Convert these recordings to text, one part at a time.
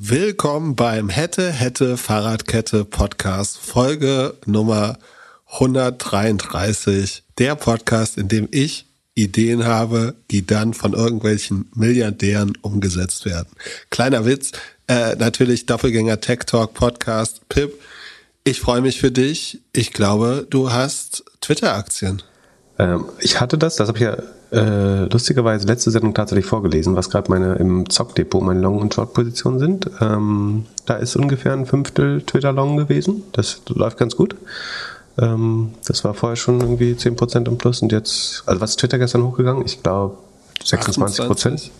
Willkommen beim Hätte, Hätte, Fahrradkette Podcast, Folge Nummer 133. Der Podcast, in dem ich Ideen habe, die dann von irgendwelchen Milliardären umgesetzt werden. Kleiner Witz, äh, natürlich Doppelgänger Tech Talk Podcast. Pip, ich freue mich für dich. Ich glaube, du hast Twitter-Aktien. Ähm, ich hatte das, das habe ich ja äh, lustigerweise letzte Sendung tatsächlich vorgelesen, was gerade meine im Zockdepot meine Long- und Short-Positionen sind. Ähm, da ist ungefähr ein Fünftel Twitter-Long gewesen. Das läuft ganz gut. Ähm, das war vorher schon irgendwie 10% im Plus und jetzt, also was ist Twitter gestern hochgegangen? Ich glaube 26 Prozent.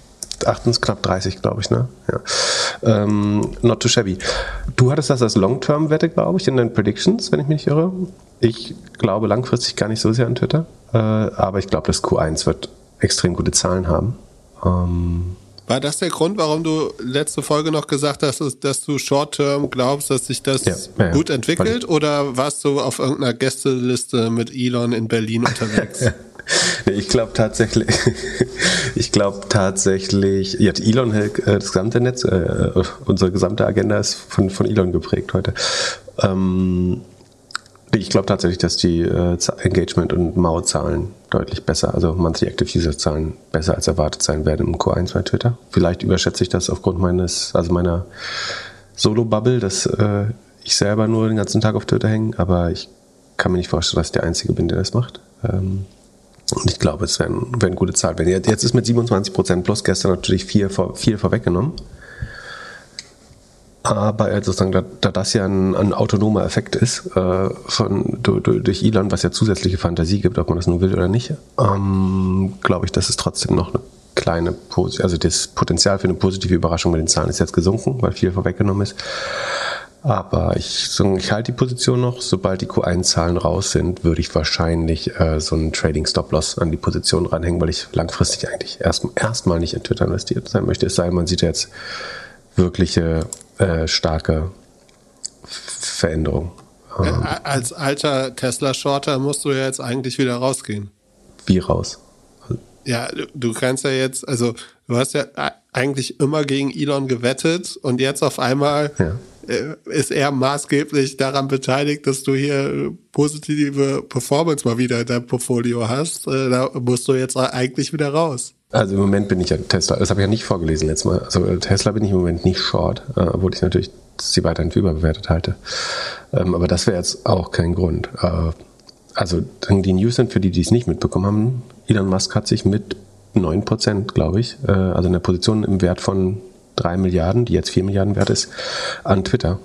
28, knapp 30, glaube ich, ne? Ja. Ähm, not too shabby. Du hattest das als Long-Term-Wette, glaube ich, in deinen Predictions, wenn ich mich irre. Ich glaube langfristig gar nicht so sehr an Twitter, aber ich glaube, dass Q1 wird extrem gute Zahlen haben. Ähm, war das der Grund, warum du letzte Folge noch gesagt hast, dass du Short-Term glaubst, dass sich das ja, ja, gut entwickelt? Oder warst du auf irgendeiner Gästeliste mit Elon in Berlin unterwegs? ich glaube tatsächlich, ich glaube tatsächlich, ja, Elon, äh, das gesamte Netz, äh, unsere gesamte Agenda ist von, von Elon geprägt heute. Ähm, ich glaube tatsächlich, dass die äh, Engagement- und MAU-Zahlen deutlich besser, also Monthly Active User-Zahlen besser als erwartet sein werden im Q1 bei Twitter. Vielleicht überschätze ich das aufgrund meines, also meiner Solo-Bubble, dass äh, ich selber nur den ganzen Tag auf Twitter hänge, aber ich kann mir nicht vorstellen, dass ich der Einzige bin, der das macht. Ähm, und ich glaube, es werden, werden gute Zahlen. Jetzt ist mit 27% plus gestern natürlich viel, viel vorweggenommen. Aber sozusagen, da, da das ja ein, ein autonomer Effekt ist äh, von, durch, durch Elon, was ja zusätzliche Fantasie gibt, ob man das nur will oder nicht, ähm, glaube ich, dass es trotzdem noch eine kleine, also das Potenzial für eine positive Überraschung mit den Zahlen ist jetzt gesunken, weil viel vorweggenommen ist. Aber ich, ich halte die Position noch. Sobald die Q1-Zahlen raus sind, würde ich wahrscheinlich äh, so einen Trading-Stop-Loss an die Position ranhängen, weil ich langfristig eigentlich erstmal erst nicht in Twitter investiert sein möchte. Es sei denn, man sieht jetzt wirkliche äh, starke Veränderung. Ähm, Als alter Tesla-Shorter musst du ja jetzt eigentlich wieder rausgehen. Wie raus? Ja, du kannst ja jetzt, also du hast ja eigentlich immer gegen Elon gewettet und jetzt auf einmal ja. Äh, ist er maßgeblich daran beteiligt, dass du hier positive Performance mal wieder in deinem Portfolio hast. Äh, da musst du jetzt eigentlich wieder raus. Also im Moment bin ich ja Tesla, das habe ich ja nicht vorgelesen letztes Mal. Also Tesla bin ich im Moment nicht short, äh, obwohl ich natürlich sie weiterhin für überbewertet halte. Ähm, aber das wäre jetzt auch kein Grund. Äh, also die News sind für die, die es nicht mitbekommen haben, Elon Musk hat sich mit 9%, glaube ich, äh, also in der Position im Wert von 3 Milliarden, die jetzt 4 Milliarden wert ist, an Twitter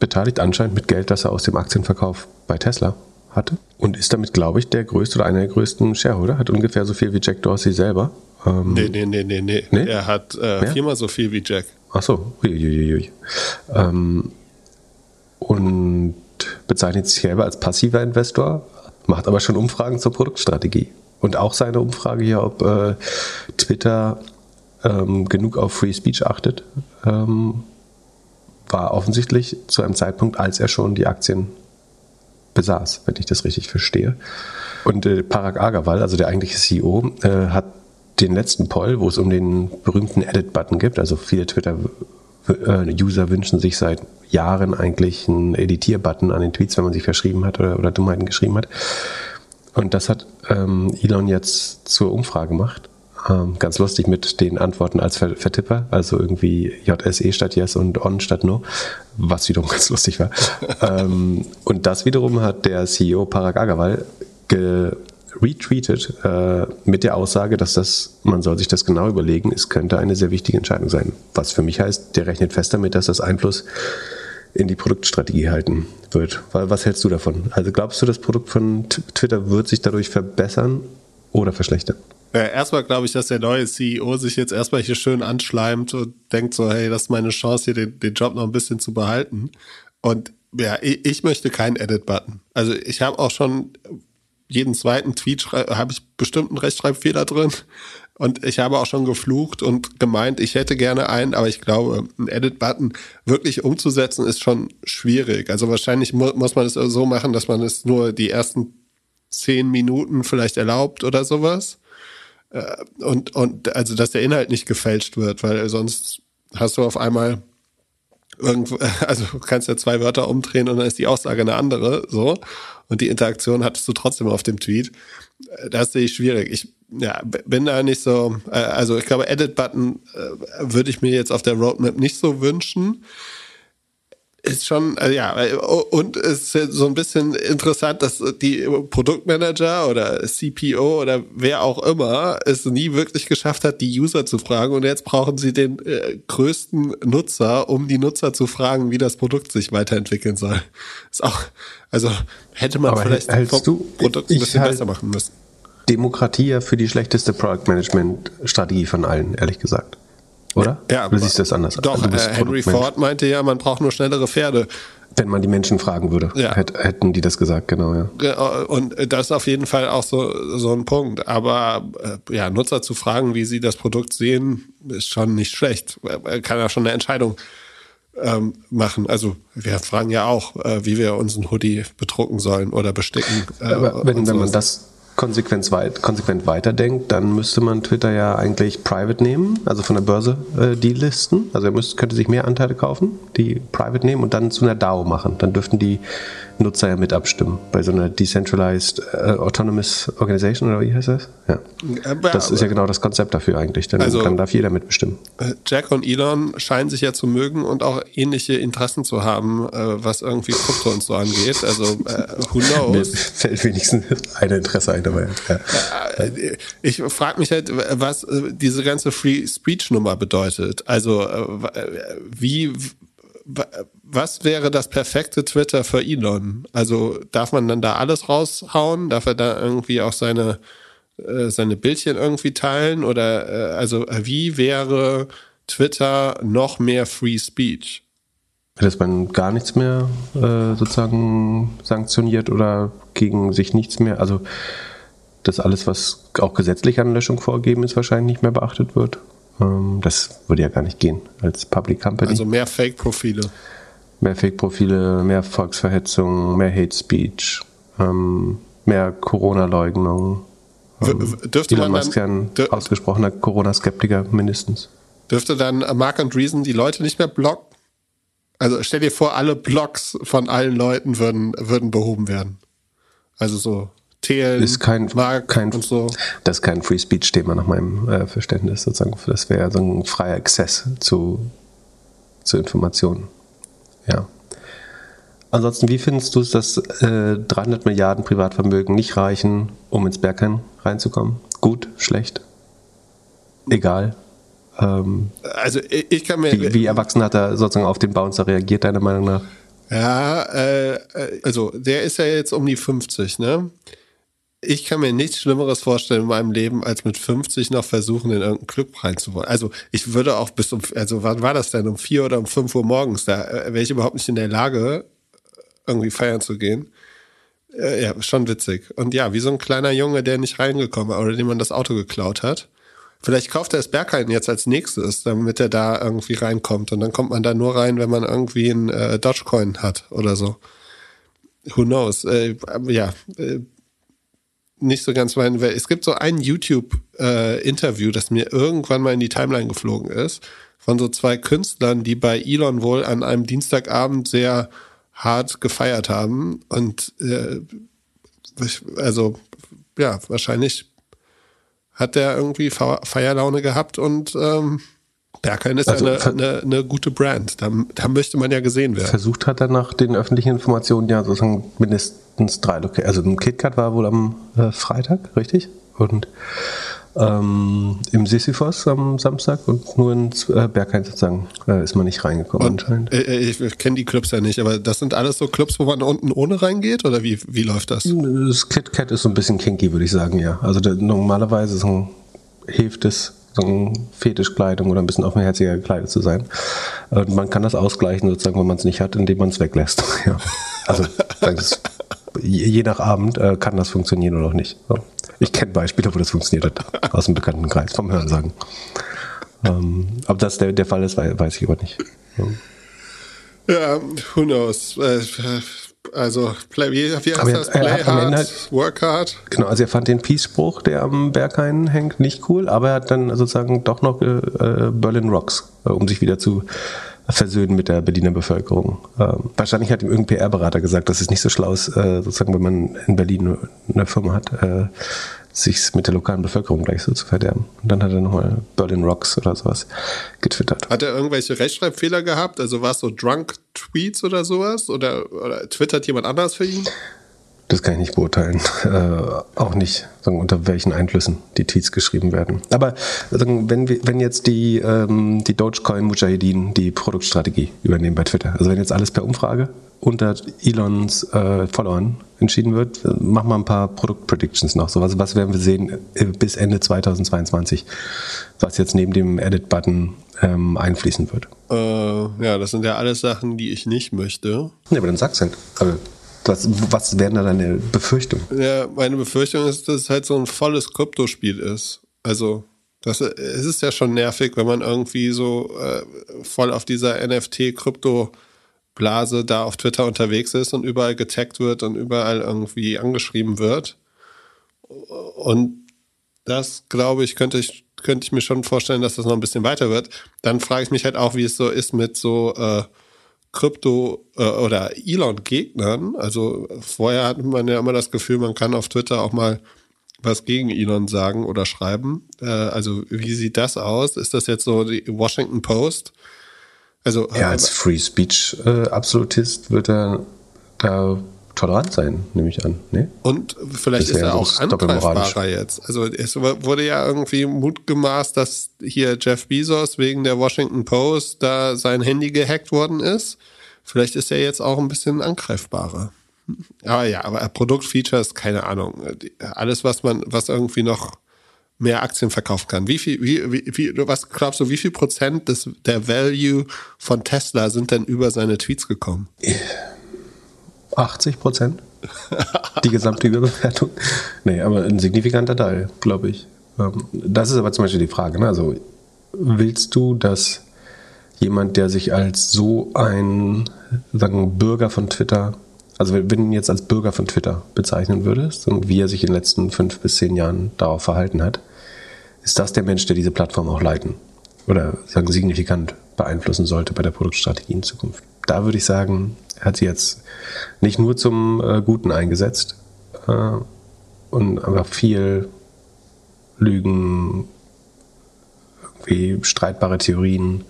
beteiligt, anscheinend mit Geld, das er aus dem Aktienverkauf bei Tesla hatte. Und ist damit, glaube ich, der größte oder einer der größten Shareholder. Hat ungefähr so viel wie Jack Dorsey selber. Ähm, nee, nee, nee, nee, nee, nee. Er hat äh, viermal so viel wie Jack. Ach so, uiuiui. Ähm, und bezeichnet sich selber als passiver Investor, macht aber schon Umfragen zur Produktstrategie. Und auch seine Umfrage hier, ob äh, Twitter ähm, genug auf Free Speech achtet, ähm, war offensichtlich zu einem Zeitpunkt, als er schon die Aktien besaß, wenn ich das richtig verstehe. Und äh, Parag Agarwal, also der eigentliche CEO, äh, hat den letzten Poll, wo es um den berühmten Edit-Button gibt. Also viele Twitter-User wünschen sich seit Jahren eigentlich einen Editier-Button an den Tweets, wenn man sich verschrieben hat oder, oder Dummheiten geschrieben hat. Und das hat ähm, Elon jetzt zur Umfrage gemacht. Ähm, ganz lustig mit den Antworten als Vertipper, also irgendwie JSE statt Yes und On statt No, was wiederum ganz lustig war. ähm, und das wiederum hat der CEO Parag Agarwal retweetet äh, mit der Aussage, dass das, man soll sich das genau überlegen, es könnte eine sehr wichtige Entscheidung sein. Was für mich heißt, der rechnet fest damit, dass das Einfluss in die Produktstrategie halten wird. Was hältst du davon? Also glaubst du, das Produkt von Twitter wird sich dadurch verbessern oder verschlechtern? Erstmal glaube ich, dass der neue CEO sich jetzt erstmal hier schön anschleimt und denkt so, hey, das ist meine Chance, hier den, den Job noch ein bisschen zu behalten. Und ja, ich, ich möchte keinen Edit-Button. Also ich habe auch schon jeden zweiten Tweet habe ich bestimmt einen Rechtschreibfehler drin. Und ich habe auch schon geflucht und gemeint, ich hätte gerne einen, aber ich glaube, einen Edit-Button wirklich umzusetzen ist schon schwierig. Also wahrscheinlich mu muss man es so machen, dass man es nur die ersten zehn Minuten vielleicht erlaubt oder sowas. Äh, und, und also, dass der Inhalt nicht gefälscht wird, weil sonst hast du auf einmal irgendwo, also kannst ja zwei Wörter umdrehen und dann ist die Aussage eine andere, so. Und die Interaktion hattest du trotzdem auf dem Tweet. Das sehe ich schwierig. Ich ja, bin da nicht so, äh, also ich glaube, Edit-Button äh, würde ich mir jetzt auf der Roadmap nicht so wünschen ist schon, äh, ja, und es ist so ein bisschen interessant, dass die Produktmanager oder CPO oder wer auch immer es nie wirklich geschafft hat, die User zu fragen. Und jetzt brauchen sie den äh, größten Nutzer, um die Nutzer zu fragen, wie das Produkt sich weiterentwickeln soll. Ist auch, also hätte man Aber vielleicht hältst du, Produkt ein bisschen halt besser machen müssen. Demokratie ja für die schlechteste Product Management Strategie von allen, ehrlich gesagt. Oder? Ja, Oder siehst du das anders? Doch, bist äh, Henry. Ford meinte ja, man braucht nur schnellere Pferde. Wenn man die Menschen fragen würde, Ja. hätt, hätten die das gesagt, genau, ja. Äh, Und das ist auf jeden Fall auch so, so ein Punkt. Aber äh, ja, Nutzer zu fragen, wie sie das Produkt sehen, ist schon nicht schlecht. Er kann ja schon eine Entscheidung ähm, machen. Also wir fragen ja auch, äh, wie wir unseren Hoodie bedrucken sollen oder besticken. Äh, Aber wenn, wenn man das konsequent, weit, konsequent weiterdenkt, dann müsste man Twitter ja eigentlich private nehmen, also von der Börse äh, delisten. Also er müsste, könnte sich mehr Anteile kaufen, die private nehmen und dann zu einer DAO machen. Dann dürften die Nutzer ja mit abstimmen. Bei so einer Decentralized äh, Autonomous Organization oder wie heißt das? Ja. Aber- Das ist ja genau das Konzept dafür eigentlich. Dann, Also- dann darf jeder mitbestimmen. Äh, Jack und Elon scheinen sich ja zu mögen und auch ähnliche Interessen zu haben, äh, was irgendwie Krypto und so angeht. Also äh, who Mir knows? fällt wenigstens ein Interesse ein dabei. Ja. Äh, Ich frage mich halt, was äh, diese ganze Free Speech Nummer bedeutet. Also äh, äh, wie was wäre das perfekte Twitter für Elon? Also darf man dann da alles raushauen? Darf er da irgendwie auch seine äh, seine Bildchen irgendwie teilen oder äh, also äh, wie wäre Twitter noch mehr Free Speech? dass man gar nichts mehr sozusagen sanktioniert oder gegen sich nichts mehr, also dass alles, was auch gesetzlich an Löschung vorgegeben ist, wahrscheinlich nicht mehr beachtet wird. Ähm, das würde ja gar nicht gehen als Public Company. Also mehr Fake-Profile. mehr Fake-Profile, mehr Volksverhetzung, mehr Hate Speech, ähm, mehr Corona-Leugnung. W- Dürfte Elon man Musk ja ein ausgesprochener Corona-Skeptiker mindestens. dürfte dann Mark and Reason die Leute nicht mehr blocken? Also stell dir vor, alle Blogs von allen Leuten würden, würden behoben werden. Also so Thelen, Ist kein, Mark kein, und so. Das ist kein Free Speech-Thema nach meinem äh, Verständnis sozusagen. Das wäre so ein freier Access zu, zu Informationen. Ja. Ansonsten, wie findest du es, dass äh, 300 Milliarden Privatvermögen nicht reichen, um ins Bergheim reinzukommen? Gut, schlecht? Egal. Ähm, Also ich, ich kann mir wie, wie erwachsen hat er sozusagen auf den Bouncer reagiert, deiner Meinung nach? Ja, äh, äh, also der ist ja jetzt um die 50, ne? Ich kann mir nichts Schlimmeres vorstellen in meinem Leben, als mit 50 noch versuchen, in irgendeinen Club reinzuwollen. Also ich würde auch bis um, also wann war das denn? Um vier oder um fünf Uhr morgens? Da äh, wäre ich überhaupt nicht in der Lage, irgendwie feiern zu gehen. Äh, ja, schon witzig. Und ja, wie so ein kleiner Junge, der nicht reingekommen war oder dem man das Auto geklaut hat. Vielleicht kauft er das Berghain jetzt als nächstes, damit er da irgendwie reinkommt. Und dann kommt man da nur rein, wenn man irgendwie einen äh, Dogecoin hat oder so. Who knows? Äh, ja, äh, nicht so ganz mein. weil Es gibt so ein YouTube-Interview, das mir irgendwann mal in die Timeline geflogen ist, von so zwei Künstlern, die bei Elon wohl an einem Dienstagabend sehr hart gefeiert haben. Und äh, also, ja, wahrscheinlich hat der irgendwie Fe- Feierlaune gehabt und ähm, Berghain ist Also ja eine, eine, eine gute Brand. Da, da möchte man ja gesehen werden. Versucht hat er nach den öffentlichen Informationen ja sozusagen mindestens drei Locations. Also ein KitKat war wohl am äh, Freitag, richtig? Und ähm, im Sisyphos am Samstag und nur ins äh, Berghain sozusagen äh, ist man nicht reingekommen Und, anscheinend. äh, äh, ich kenne die Clubs ja nicht, aber das sind alles so Clubs, wo man unten ohne reingeht oder wie, wie läuft das? Das KitKat ist so ein bisschen kinky, würde ich sagen, ja. Also der, normalerweise so hilft es, so ein Fetischkleidung oder ein bisschen offenherziger gekleidet zu sein. Und man kann das ausgleichen, sozusagen, wenn man es nicht hat, indem man es weglässt. ja. Also das, je nach Abend äh, kann das funktionieren oder auch nicht. So. Ich kenne Beispiele, wo das funktioniert hat, aus dem bekannten Kreis, vom Hörensagen. Ähm, ob das der, der Fall ist, wei- weiß ich aber nicht. Ja. Ja, who knows? Also, play, wie, wie heißt das? Play hard, halt- work hard. Genau, also er fand den Peace-Spruch, der am Berghain hängt, nicht cool, aber er hat dann sozusagen doch noch äh, Berlin Rocks, äh, um sich wieder zu versöhnen mit der Berliner Bevölkerung. Ähm, wahrscheinlich hat ihm irgendein PR-Berater gesagt, dass es nicht so schlau ist, äh, sozusagen, wenn man in Berlin eine Firma hat, äh, sich mit der lokalen Bevölkerung gleich so zu verderben. Und dann hat er nochmal Berlin Rocks oder sowas getwittert. Hat er irgendwelche Rechtschreibfehler gehabt? Also war es so Drunk Tweets oder sowas? Oder, oder twittert jemand anders für ihn? Das kann ich nicht beurteilen. Äh, auch nicht, sagen, unter welchen Einflüssen die Tweets geschrieben werden. Aber sagen, wenn, wir, wenn jetzt die, ähm, die Dogecoin Mujahideen die Produktstrategie übernehmen bei Twitter, also wenn jetzt alles per Umfrage unter Elons äh, Followern entschieden wird, mach mal ein paar Produktpredictions noch. So, was, was werden wir sehen äh, bis Ende 2022, was jetzt neben dem Edit-Button ähm, einfließen wird? Äh, ja, das sind ja alles Sachen, die ich nicht möchte. Ja, aber dann sag's halt. Also, was, was wären da deine Befürchtungen? Ja, meine Befürchtung ist, dass es halt so ein volles Kryptospiel ist. Also, das, es ist ja schon nervig, wenn man irgendwie so äh, voll auf dieser NFT-Krypto-Blase da auf Twitter unterwegs ist und überall getaggt wird und überall irgendwie angeschrieben wird. Und das, glaube ich, könnte ich, könnte ich mir schon vorstellen, dass das noch ein bisschen weiter wird. Dann frage ich mich halt auch, wie es so ist mit so äh, Krypto- äh, oder Elon-Gegnern. Also vorher hat man ja immer das Gefühl, man kann auf Twitter auch mal was gegen Elon sagen oder schreiben. Äh, also wie sieht das aus? Ist das jetzt so die Washington Post? Also ja, als Free Speech äh, Absolutist wird er da tolerant sein, nehme ich an. Nee? Und vielleicht ist er auch angreifbarer jetzt. Also es wurde ja irgendwie mutgemaßt, dass hier Jeff Bezos wegen der Washington Post da sein Handy gehackt worden ist. Vielleicht ist er jetzt auch ein bisschen angreifbarer. Aber ja, aber Produktfeatures, keine Ahnung. Alles, was man, was irgendwie noch mehr Aktien verkaufen kann. Wie viel, wie, wie, wie, was glaubst du, wie viel Prozent des, der Value von Tesla sind denn über seine Tweets gekommen? 80 Prozent. Die gesamte Überbewertung. Nee, aber ein signifikanter Teil, glaube ich. Ähm, das ist aber zum Beispiel die Frage. Ne? Also, willst du, dass jemand, der sich als so ein sagen, Bürger von Twitter, also wenn du ihn jetzt als Bürger von Twitter bezeichnen würdest und wie er sich in den letzten fünf bis zehn Jahren darauf verhalten hat, ist das der Mensch, der diese Plattform auch leiten oder sagen signifikant beeinflussen sollte bei der Produktstrategie in Zukunft? Da würde ich sagen, hat sie jetzt nicht nur zum äh, Guten eingesetzt äh, und einfach viel Lügen, irgendwie streitbare Theorien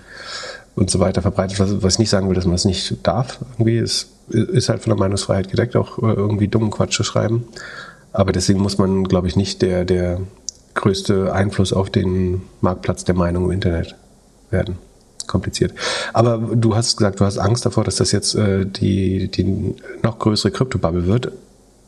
und so weiter verbreitet, was, was ich nicht sagen will, dass man das nicht darf. Irgendwie ist, ist halt von der Meinungsfreiheit gedeckt, auch äh, irgendwie dummen Quatsch zu schreiben. Aber deswegen muss man, glaube ich, nicht der, der größte Einfluss auf den Marktplatz der Meinung im Internet werden kompliziert. Aber du hast gesagt, du hast Angst davor, dass das jetzt äh, die, die noch größere Kryptobubble wird.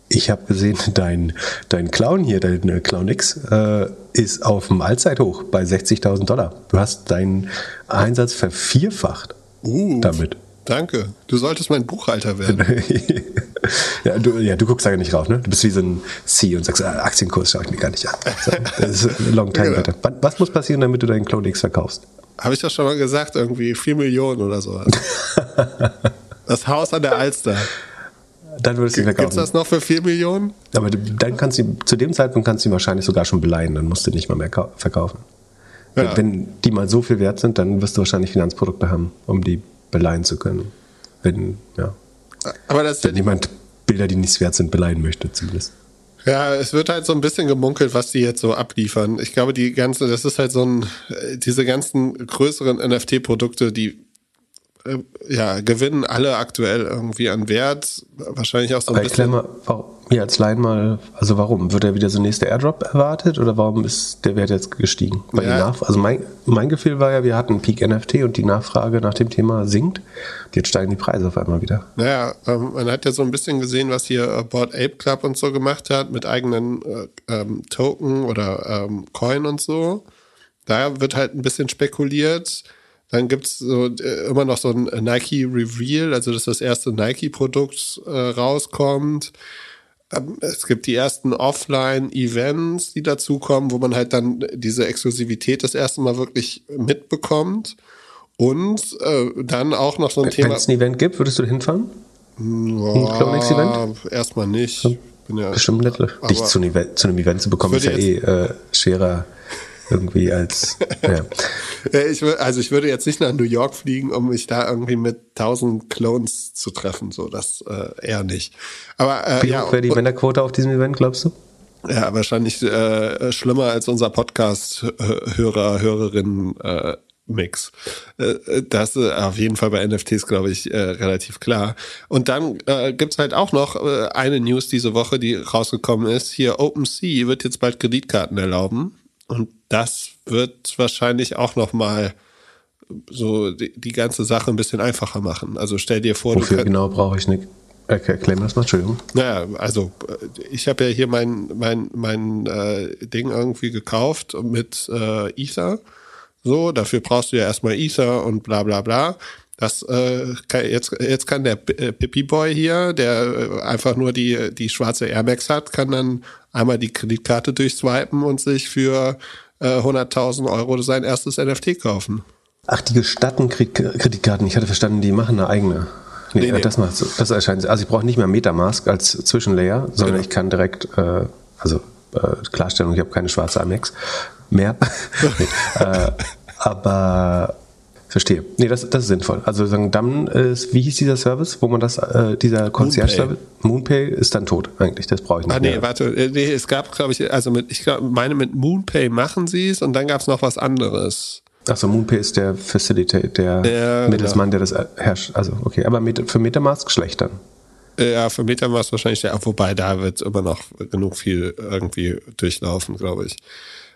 Ich habe gesehen, dein, dein Clown hier, dein äh, Clown X, äh, ist auf dem Allzeithoch bei 60.000 Dollar. Du hast deinen Einsatz vervierfacht uh, damit. Danke. Du solltest mein Buchhalter werden. ja, du, ja, du guckst da nicht rauf, ne? Du bist wie so ein C und sagst, ah, Aktienkurs schaue ich mir gar nicht an. Das ist ein long time genau. Was muss passieren, damit du deinen Clone X verkaufst? Habe ich doch schon mal gesagt, irgendwie 4 Millionen oder so. das Haus an der Alster. Dann würdest du verkaufen. Gibt es das noch für 4 Millionen? Aber dann kannst du, zu dem Zeitpunkt kannst du ihn wahrscheinlich sogar schon beleihen, dann musst du nicht mal mehr verkaufen. Ja. Wenn die mal so viel wert sind, dann wirst du wahrscheinlich Finanzprodukte haben, um die beleihen zu können. Wenn, ja. Aber das Wenn jemand Bilder, die nichts wert sind, beleihen möchte, zumindest. Ja, es wird halt so ein bisschen gemunkelt, was die jetzt so abliefern. Ich glaube, die ganze, das ist halt so ein, diese ganzen größeren NFT-Produkte, die äh, ja, gewinnen alle aktuell irgendwie an Wert. Wahrscheinlich auch so ein Aber bisschen. Mal, warum, mir als Laien mal, also warum? Wird er wieder so nächste Airdrop erwartet oder warum ist der Wert jetzt gestiegen? Weil ja. Nach, also mein, mein Gefühl war ja, wir hatten Peak NFT und die Nachfrage nach dem Thema sinkt. Jetzt steigen die Preise auf einmal wieder. Naja, ähm, man hat ja so ein bisschen gesehen, was hier Board Ape Club und so gemacht hat mit eigenen äh, ähm, Token oder ähm, Coin und so. Da wird halt ein bisschen spekuliert dann gibt's so, äh, immer noch so ein Nike Reveal, also dass das erste Nike-Produkt äh, rauskommt. Ähm, es gibt die ersten Offline-Events, die dazukommen, wo man halt dann diese Exklusivität das erste Mal wirklich mitbekommt. Und äh, dann auch noch so ein Wenn Thema. Wenn es ein Event gibt, würdest du hinfahren? Ja, ein Erstmal nicht. Ja, Bestimmt nicht. Dich zu einem, Event, zu einem Event zu bekommen, ist ja eh äh, schwerer irgendwie als. Ja. Ich, also ich würde jetzt nicht nach New York fliegen, um mich da irgendwie mit tausend Clones zu treffen. So, das äh, eher nicht. Aber äh, Wie ja, wäre die Männerquote auf diesem Event, glaubst du? Ja, wahrscheinlich äh, schlimmer als unser Podcast-Hörer, Hörerinnen äh, Mix. Äh, das ist auf jeden Fall bei NFTs, glaube ich, äh, relativ klar. Und dann äh, gibt's halt auch noch äh, eine News diese Woche, die rausgekommen ist. Hier OpenSea wird jetzt bald Kreditkarten erlauben. Und das wird wahrscheinlich auch noch mal so die, die ganze Sache ein bisschen einfacher machen. Also stell dir vor, Wofür genau brauche ich nicht. Erklär mir das mal, Entschuldigung. Naja, also ich habe ja hier mein, mein, mein äh, Ding irgendwie gekauft mit äh, Ether so, dafür brauchst du ja erstmal Ether und bla bla bla. Das äh, kann, jetzt, jetzt kann der äh, Pippi Boy hier, der äh, einfach nur die, die schwarze Air Max hat, kann dann einmal die Kreditkarte durchswipen und sich für äh, 100.000 Euro sein erstes NFT kaufen. Ach, die gestatten Kreditkarten. Ich hatte verstanden, die machen eine eigene. Nee, nee, nee. das macht das erscheint. Also ich brauche nicht mehr Metamask als Zwischenlayer, sondern genau. ich kann direkt, äh, also äh, Klarstellung, ich habe keine schwarze Amex mehr. nee, äh, aber verstehe. Nee, das, das ist sinnvoll. Also sagen, dann ist, wie hieß dieser Service, wo man das, äh, dieser Concierge-Service? Moonpay ist dann tot eigentlich, das brauche ich nicht. Ah, nee, mehr. warte, äh, nee, es gab, glaube ich, also mit, ich glaub, meine, mit Moonpay machen sie es und dann gab es noch was anderes. Achso, Moonpay ist der Facilitator, der ja, Mittelsmann, genau. der das herrscht. Also, okay, aber für Metamask schlecht dann. Ja, für Metamask wahrscheinlich ja, wobei da wird immer noch genug viel irgendwie durchlaufen, glaube ich.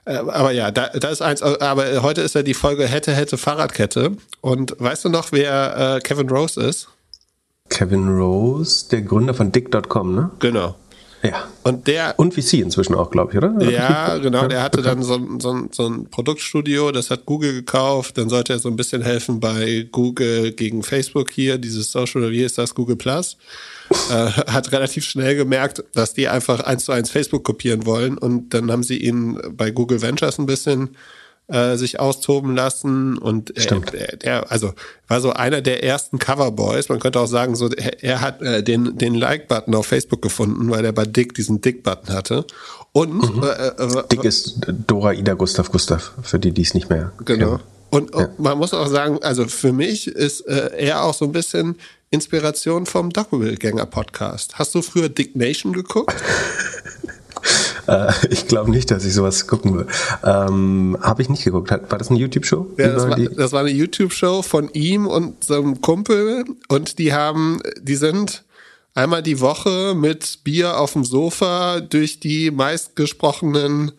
Äh, aber ja, da, da ist eins, aber heute ist ja die Folge Hätte, Hätte, Fahrradkette. Und weißt du noch, wer äh, Kevin Rose ist? Kevin Rose, der Gründer von Dick.com, ne? Genau. Ja. Und der. Und VC inzwischen auch, glaube ich, oder? Ja, genau. Der hatte dann so, so, so ein Produktstudio, das hat Google gekauft. Dann sollte er so ein bisschen helfen bei Google gegen Facebook hier, dieses Social, wie ist das, Google Plus äh, hat relativ schnell gemerkt, dass die einfach eins zu eins Facebook kopieren wollen und dann haben sie ihn bei Google Ventures ein bisschen äh, sich austoben lassen und Stimmt. Er, der, also war so einer der ersten Coverboys. Man könnte auch sagen, so er, er hat äh, den den Like-Button auf Facebook gefunden, weil er bei Dick diesen Dick-Button hatte. Und mhm. äh, äh, Dick ist Dora Ida Gustav Gustav für die, die es nicht mehr genau. Kennen. Und, ja. man muss auch sagen, also für mich ist äh, er auch so ein bisschen Inspiration vom Doppelgänger-Podcast. Hast du früher Dick Nation geguckt? äh, ich glaube nicht, dass ich sowas gucken will. Ähm, Habe ich nicht geguckt. War das eine YouTube-Show? Ja, das war, das war, eine YouTube-Show von ihm und seinem Kumpel und die haben, die sind einmal die Woche mit Bier auf dem Sofa durch die meistgesprochenen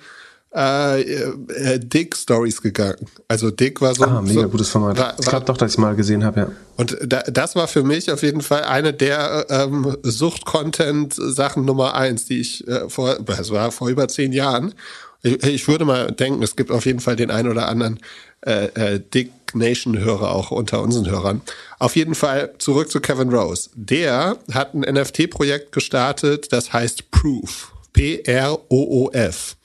äh, äh, Dick Stories gegangen. Also Dick war so. Ah, mega so, gutes Format. War, ich glaube doch, dass ich mal gesehen habe, ja. Und da, das war für mich auf jeden Fall eine der ähm, Sucht-Content-Sachen Nummer eins, die ich äh, vor, es war vor über zehn Jahren. Ich, ich würde mal denken, es gibt auf jeden Fall den einen oder anderen äh, äh, Dick Nation-Hörer auch unter unseren Hörern. Auf jeden Fall zurück zu Kevin Rose. Der hat ein NFT-Projekt gestartet, das heißt Proof. P-R-O-O-F.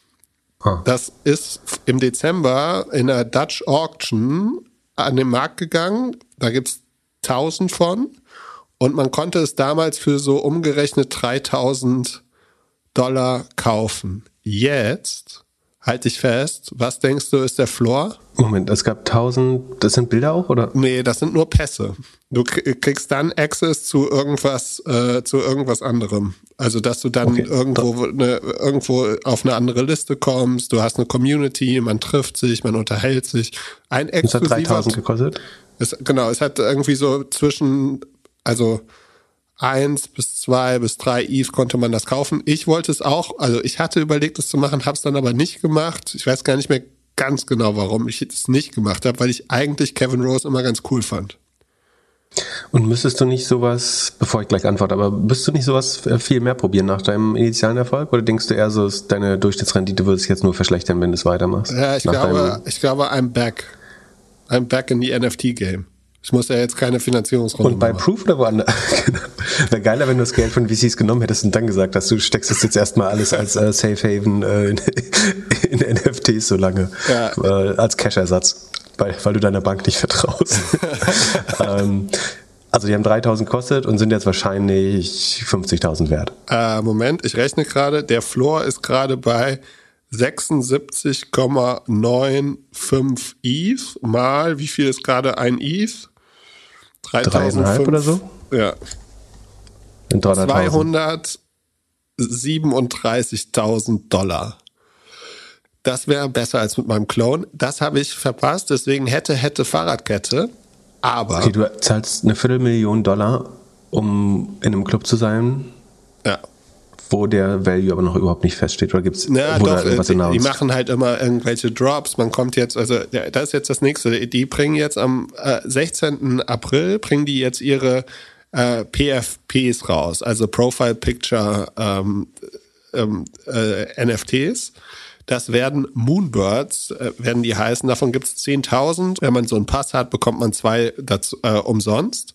Ah. Das ist im Dezember in der Dutch Auction an den Markt gegangen. Da gibt's tausend von. Und man konnte es damals für so umgerechnet 3000 Dollar kaufen. Jetzt, halte ich fest, was denkst du ist der Floor? Moment, es gab 1000, das sind Bilder auch, oder? Nee, das sind nur Pässe. Du kriegst dann Access zu irgendwas, äh, zu irgendwas anderem. Also, dass du dann okay. irgendwo, ne, irgendwo auf eine andere Liste kommst, du hast eine Community, man trifft sich, man unterhält sich. Ein exklusiver... Das hat 3000 gekostet? Es, genau, es hat irgendwie so zwischen, also eins bis zwei bis drei ETH konnte man das kaufen. Ich wollte es auch, also ich hatte überlegt, es zu machen, habe es dann aber nicht gemacht. Ich weiß gar nicht mehr ganz genau, warum ich es nicht gemacht habe, weil ich eigentlich Kevin Rose immer ganz cool fand. Und müsstest du nicht sowas, bevor ich gleich antworte, aber müsstest du nicht sowas äh, viel mehr probieren nach deinem initialen Erfolg? Oder denkst du eher so, deine Durchschnittsrendite würde sich jetzt nur verschlechtern, wenn du es weitermachst? Ja, ich glaube, ich glaube, I'm back. I'm back in the NFT-Game. Ich muss ja jetzt keine Finanzierungsrunde Und bei machen. Proof oder woanders? Wäre geiler, wenn du das Geld von VCs genommen hättest und dann gesagt hast, du steckst es jetzt erstmal alles als äh, Safe Haven äh, in, in, NFTs so lange. Ja. Äh, als Cash-Ersatz, weil, weil du deiner Bank nicht vertraust. ähm, also die haben 3000 gekostet und sind jetzt wahrscheinlich 50.000 wert. Äh, Moment, ich rechne gerade, der Floor ist gerade bei 76,95 ETH mal, wie viel ist gerade ein ETH? 3005 oder so? Ja. 237.000 Dollar. Das wäre besser als mit meinem Clone. Das habe ich verpasst, deswegen hätte, hätte Fahrradkette. Aber. Okay, du zahlst eine Viertelmillion Dollar, um in einem Club zu sein. Ja. Wo der Value aber noch überhaupt nicht feststeht. Oder gibt es ja, doch, irgendwas die, die machen halt immer irgendwelche Drops. Man kommt jetzt, also das ist jetzt das nächste. Die bringen jetzt am äh, 16. April, bringen die jetzt ihre äh, PFPs raus, also Profile Picture ähm, ähm, äh, NFTs. Das werden Moonbirds, äh, werden die heißen. Davon gibt es 10.000. Wenn man so einen Pass hat, bekommt man zwei dazu, äh, umsonst.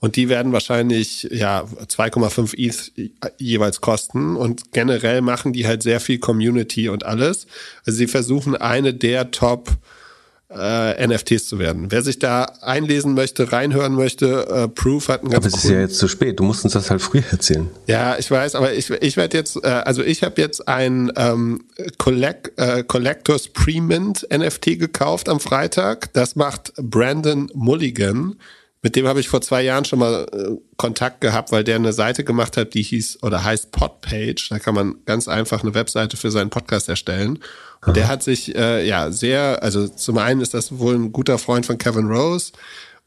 Und die werden wahrscheinlich ja 2,5 ETH jeweils kosten. Und generell machen die halt sehr viel Community und alles. Also sie versuchen eine der Top äh, NFTs zu werden. Wer sich da einlesen möchte, reinhören möchte, äh, Proof hat einen ganz Aber es ist ja jetzt zu spät. Du musst uns das halt früher erzählen. Ja, ich weiß, aber ich, ich werde jetzt, äh, also ich habe jetzt ein ähm, Collect, äh, Collectors Pre-Mint NFT gekauft am Freitag. Das macht Brandon Mulligan. Mit dem habe ich vor zwei Jahren schon mal äh, Kontakt gehabt, weil der eine Seite gemacht hat, die hieß oder heißt Podpage. Da kann man ganz einfach eine Webseite für seinen Podcast erstellen. Und der hat sich äh, ja sehr, also zum einen ist das wohl ein guter Freund von Kevin Rose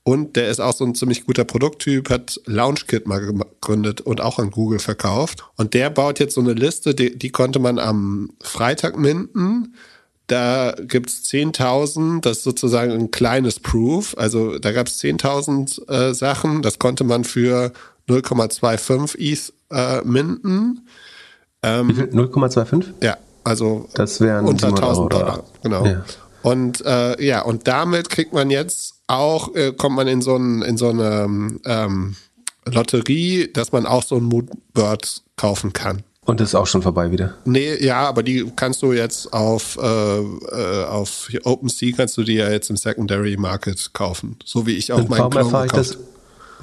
und der ist auch so ein ziemlich guter Produkttyp, hat LaunchKit mal gegründet und auch an Google verkauft. Und der baut jetzt so eine Liste, die, die konnte man am Freitag minden. Da gibt's 10.000, das ist sozusagen ein kleines Proof. Also da gab's 10.000 äh, Sachen, das konnte man für 0,25 ETH äh, minden. Ähm, 0,25? Ja, also das wären unter 1000 Dollar. Genau. Ja. Und äh, ja, und damit kriegt man jetzt auch, äh, kommt man in so, ein, in so eine ähm, Lotterie, dass man auch so ein Moodbird kaufen kann. Und ist auch schon vorbei wieder? Nee, ja, aber die kannst du jetzt auf, äh, äh auf OpenSea kannst du die ja jetzt im Secondary Market kaufen. So wie ich auch meinen Clone gekauft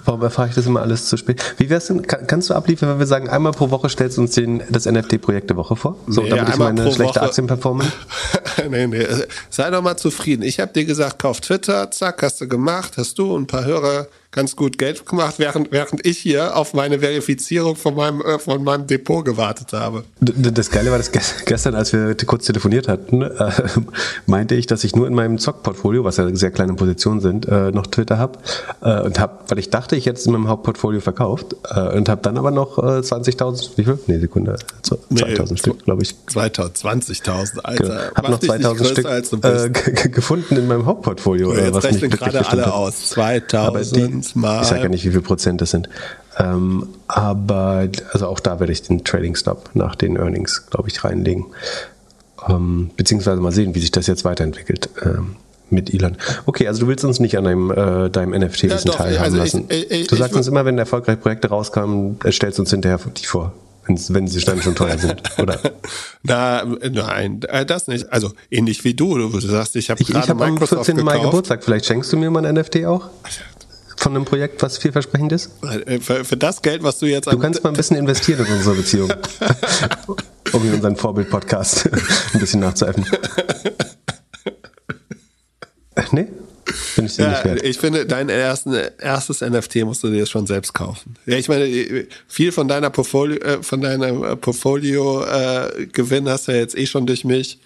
Warum erfahre ich das immer alles zu spät? Wie wär's denn, kann, kannst du abliefern, wenn wir sagen, einmal pro Woche stellst du uns den, das NFT-Projekt der Woche vor? So, nee, damit ich meine schlechte Woche. Aktienperformance? nee, nee. Sei doch mal zufrieden. Ich habe dir gesagt, kauf Twitter, zack, hast du gemacht, hast du und ein paar Hörer ganz gut Geld gemacht, während, während ich hier auf meine Verifizierung von meinem, äh, von meinem Depot gewartet habe. Das Geile war, dass gestern, als wir kurz telefoniert hatten, äh, meinte ich, dass ich nur in meinem Zock-Portfolio, was ja sehr kleine Positionen sind, äh, noch Twitter habe. Äh, und habe, weil ich dachte, ich hätte es in meinem Hauptportfolio verkauft äh, und habe dann aber noch 20.000, wie viel? Nee, Sekunde, 2000 nee, Stück, glaube ich. 2000, Alter. Genau. Habe noch 2000 Stück gefunden in meinem Hauptportfolio. Jetzt was rechnen gerade alle aus. 2000 mal. Ich sage ja nicht, wie viel Prozent das sind. Ähm, aber also auch da werde ich den Trading Stop nach den Earnings, glaube ich, reinlegen. Ähm, beziehungsweise mal sehen, wie sich das jetzt weiterentwickelt. Ähm, mit Elon. Okay, also du willst uns nicht an deinem, äh, deinem NFT-Wissen ja, teilhaben also lassen. Ich, ich, du sagst uns immer, wenn erfolgreiche Projekte rauskommen, stellst du uns hinterher die vor wenn sie dann schon teuer sind, oder? Na, nein, äh, das nicht. Also ähnlich wie du. Du sagst, ich habe gerade ich hab Microsoft am 14. Mai Geburtstag. Vielleicht schenkst du mir mal ein NFT auch? Von einem Projekt, was vielversprechend ist? Äh, für, für das Geld, was du jetzt... Du kannst mal ein bisschen investieren in unsere Beziehung. um in unseren Vorbild-Podcast ein bisschen nachzuäffen. nee? Finde ich ja, nicht Ich finde, dein ersten, erstes NFT musst du dir schon selbst kaufen. Ja, ich meine, viel von deiner Portfolio, äh, von deinem äh, Portfolio-Gewinn äh, hast du ja jetzt eh schon durch mich.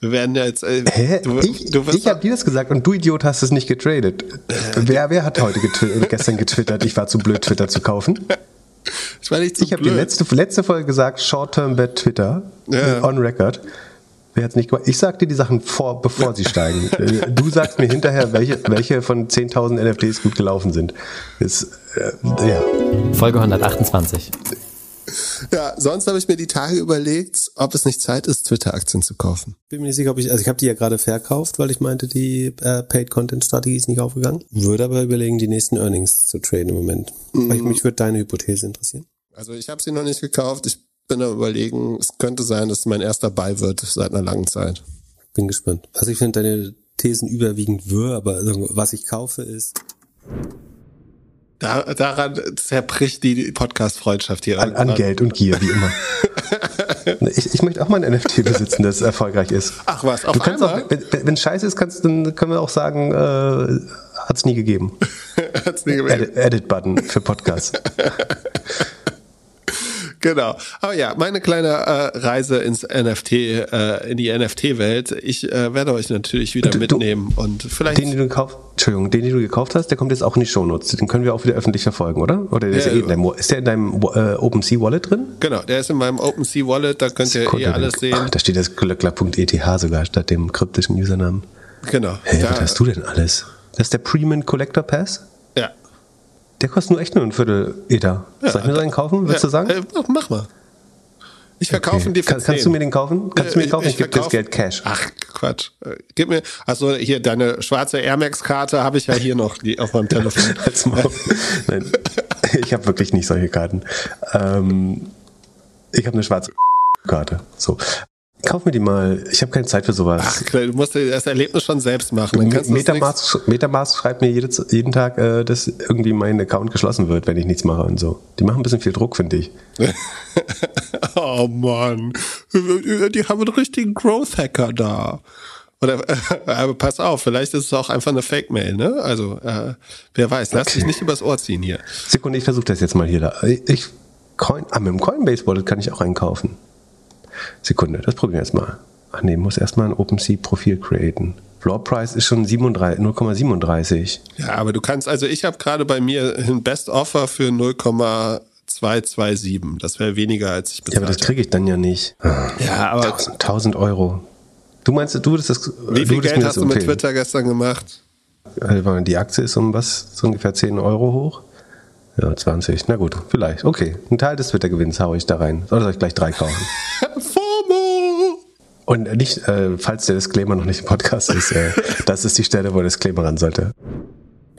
Wir werden ja jetzt. Äh, Hä? Du, ich du ich habe dir das gesagt und du Idiot hast es nicht getradet. Äh, wer, wer hat heute getw gestern getwittert, ich war zu blöd, Twitter zu kaufen? Ich war nicht zu Ich habe die letzte, letzte Folge gesagt, Short-Term Bet Twitter, ja. on record. Wer hat's nicht gemacht? Ich sag dir die Sachen vor, bevor sie steigen. Du sagst mir hinterher, welche, welche von 10.000 NFTs gut gelaufen sind. Ist, äh, ja. Folge 128. Ja, sonst habe ich mir die Tage überlegt, ob es nicht Zeit ist, Twitter-Aktien zu kaufen. Bin mir nicht sicher, ob ich, also ich habe die ja gerade verkauft, weil ich meinte, die äh, Paid-Content-Strategie ist nicht aufgegangen. Würde aber überlegen, die nächsten Earnings zu traden im Moment. Mhm. Ich, mich würde deine Hypothese interessieren. Also ich habe sie noch nicht gekauft. Ich bin am überlegen, es könnte sein, dass es mein erster Buy wird seit einer langen Zeit. Bin gespannt. Also ich finde deine Thesen überwiegend wirr, aber was ich kaufe ist Da, daran zerbricht die Podcast-Freundschaft hier. An, an, Geld und Gier, wie immer. ich, ich, möchte auch mal ein NFT besitzen, das erfolgreich ist. Ach was, auf du kannst einmal? Auch, wenn, wenn scheiße ist, kannst, dann können wir auch sagen, äh, hat es nie gegeben. hat's nie gegeben. Edit-Button für Podcasts. Genau. Aber ja, meine kleine äh, Reise ins NFT, äh, in die NFT-Welt. Ich äh, werde euch natürlich wieder du, mitnehmen und vielleicht. Den, den du gekauft, Entschuldigung, den, den du gekauft hast, der kommt jetzt auch in die Shownotes. Den können wir auch wieder öffentlich verfolgen, oder? Oder der ja, ist, eh in deinem, ist der in deinem äh, OpenSea Wallet drin? Genau, der ist in meinem OpenSea Wallet, da könnt ihr eh alles sehen. Ach, da steht das glöckler.eth sogar statt dem kryptischen Usernamen. Genau. Hey, was hast du denn alles? Das ist der Premium Collector Pass? Der kostet nur echt nur ein Viertel Ether. Ja, Soll ich mir so einen kaufen, würdest ja, du sagen? Äh, mach mal. Ich verkaufe okay. dir für Kann, Kannst du mir den kaufen? Kannst du mir den kaufen? Ich, ich gebe das Geld Cash. Ach, Quatsch. Äh, gib mir, also hier, deine schwarze Air Max-Karte habe ich ja hier noch die, auf meinem Telefon. Nein, ich habe wirklich nicht solche Karten. Ähm, ich habe eine schwarze Karte. So. Kauf mir die mal. Ich habe keine Zeit für sowas. Ach, du musst das Erlebnis schon selbst machen. Metamask, Metamask schreibt mir jedes, jeden Tag, äh, dass irgendwie mein Account geschlossen wird, wenn ich nichts mache und so. Die machen ein bisschen viel Druck, finde ich. oh Mann. Die haben einen richtigen Growth-Hacker da. Oder äh, aber pass auf, vielleicht ist es auch einfach eine Fake-Mail, ne? Also, äh, wer weiß, lass okay. dich nicht übers Ohr ziehen hier. Sekunde, ich versuche das jetzt mal hier da. Ich, Coin, ah, mit dem Coinbase-Wallet kann ich auch einkaufen. Sekunde, das probieren wir jetzt mal. Ach nee, muss erstmal ein OpenSea-Profil createn. Floor Price ist schon 0,37. Ja, aber du kannst, also ich habe gerade bei mir ein Best Offer für 0,227. Das wäre weniger, als ich bezahlt Ja, aber das kriege ich dann ja nicht. Ja, aber. 1000, 1000 Euro. Du meinst, du würdest das. Wie viel Geld hast du mit Twitter gestern gemacht? Äh, die Aktie ist um was? So ungefähr 10 Euro hoch. Ja, 20. Na gut, vielleicht. Okay, ein Teil des Twitter-Gewinns haue ich da rein. Oder soll ich gleich drei kaufen? FOMO! Und nicht, äh, falls der Disclaimer noch nicht im Podcast ist, äh, das ist die Stelle, wo der Disclaimer ran sollte.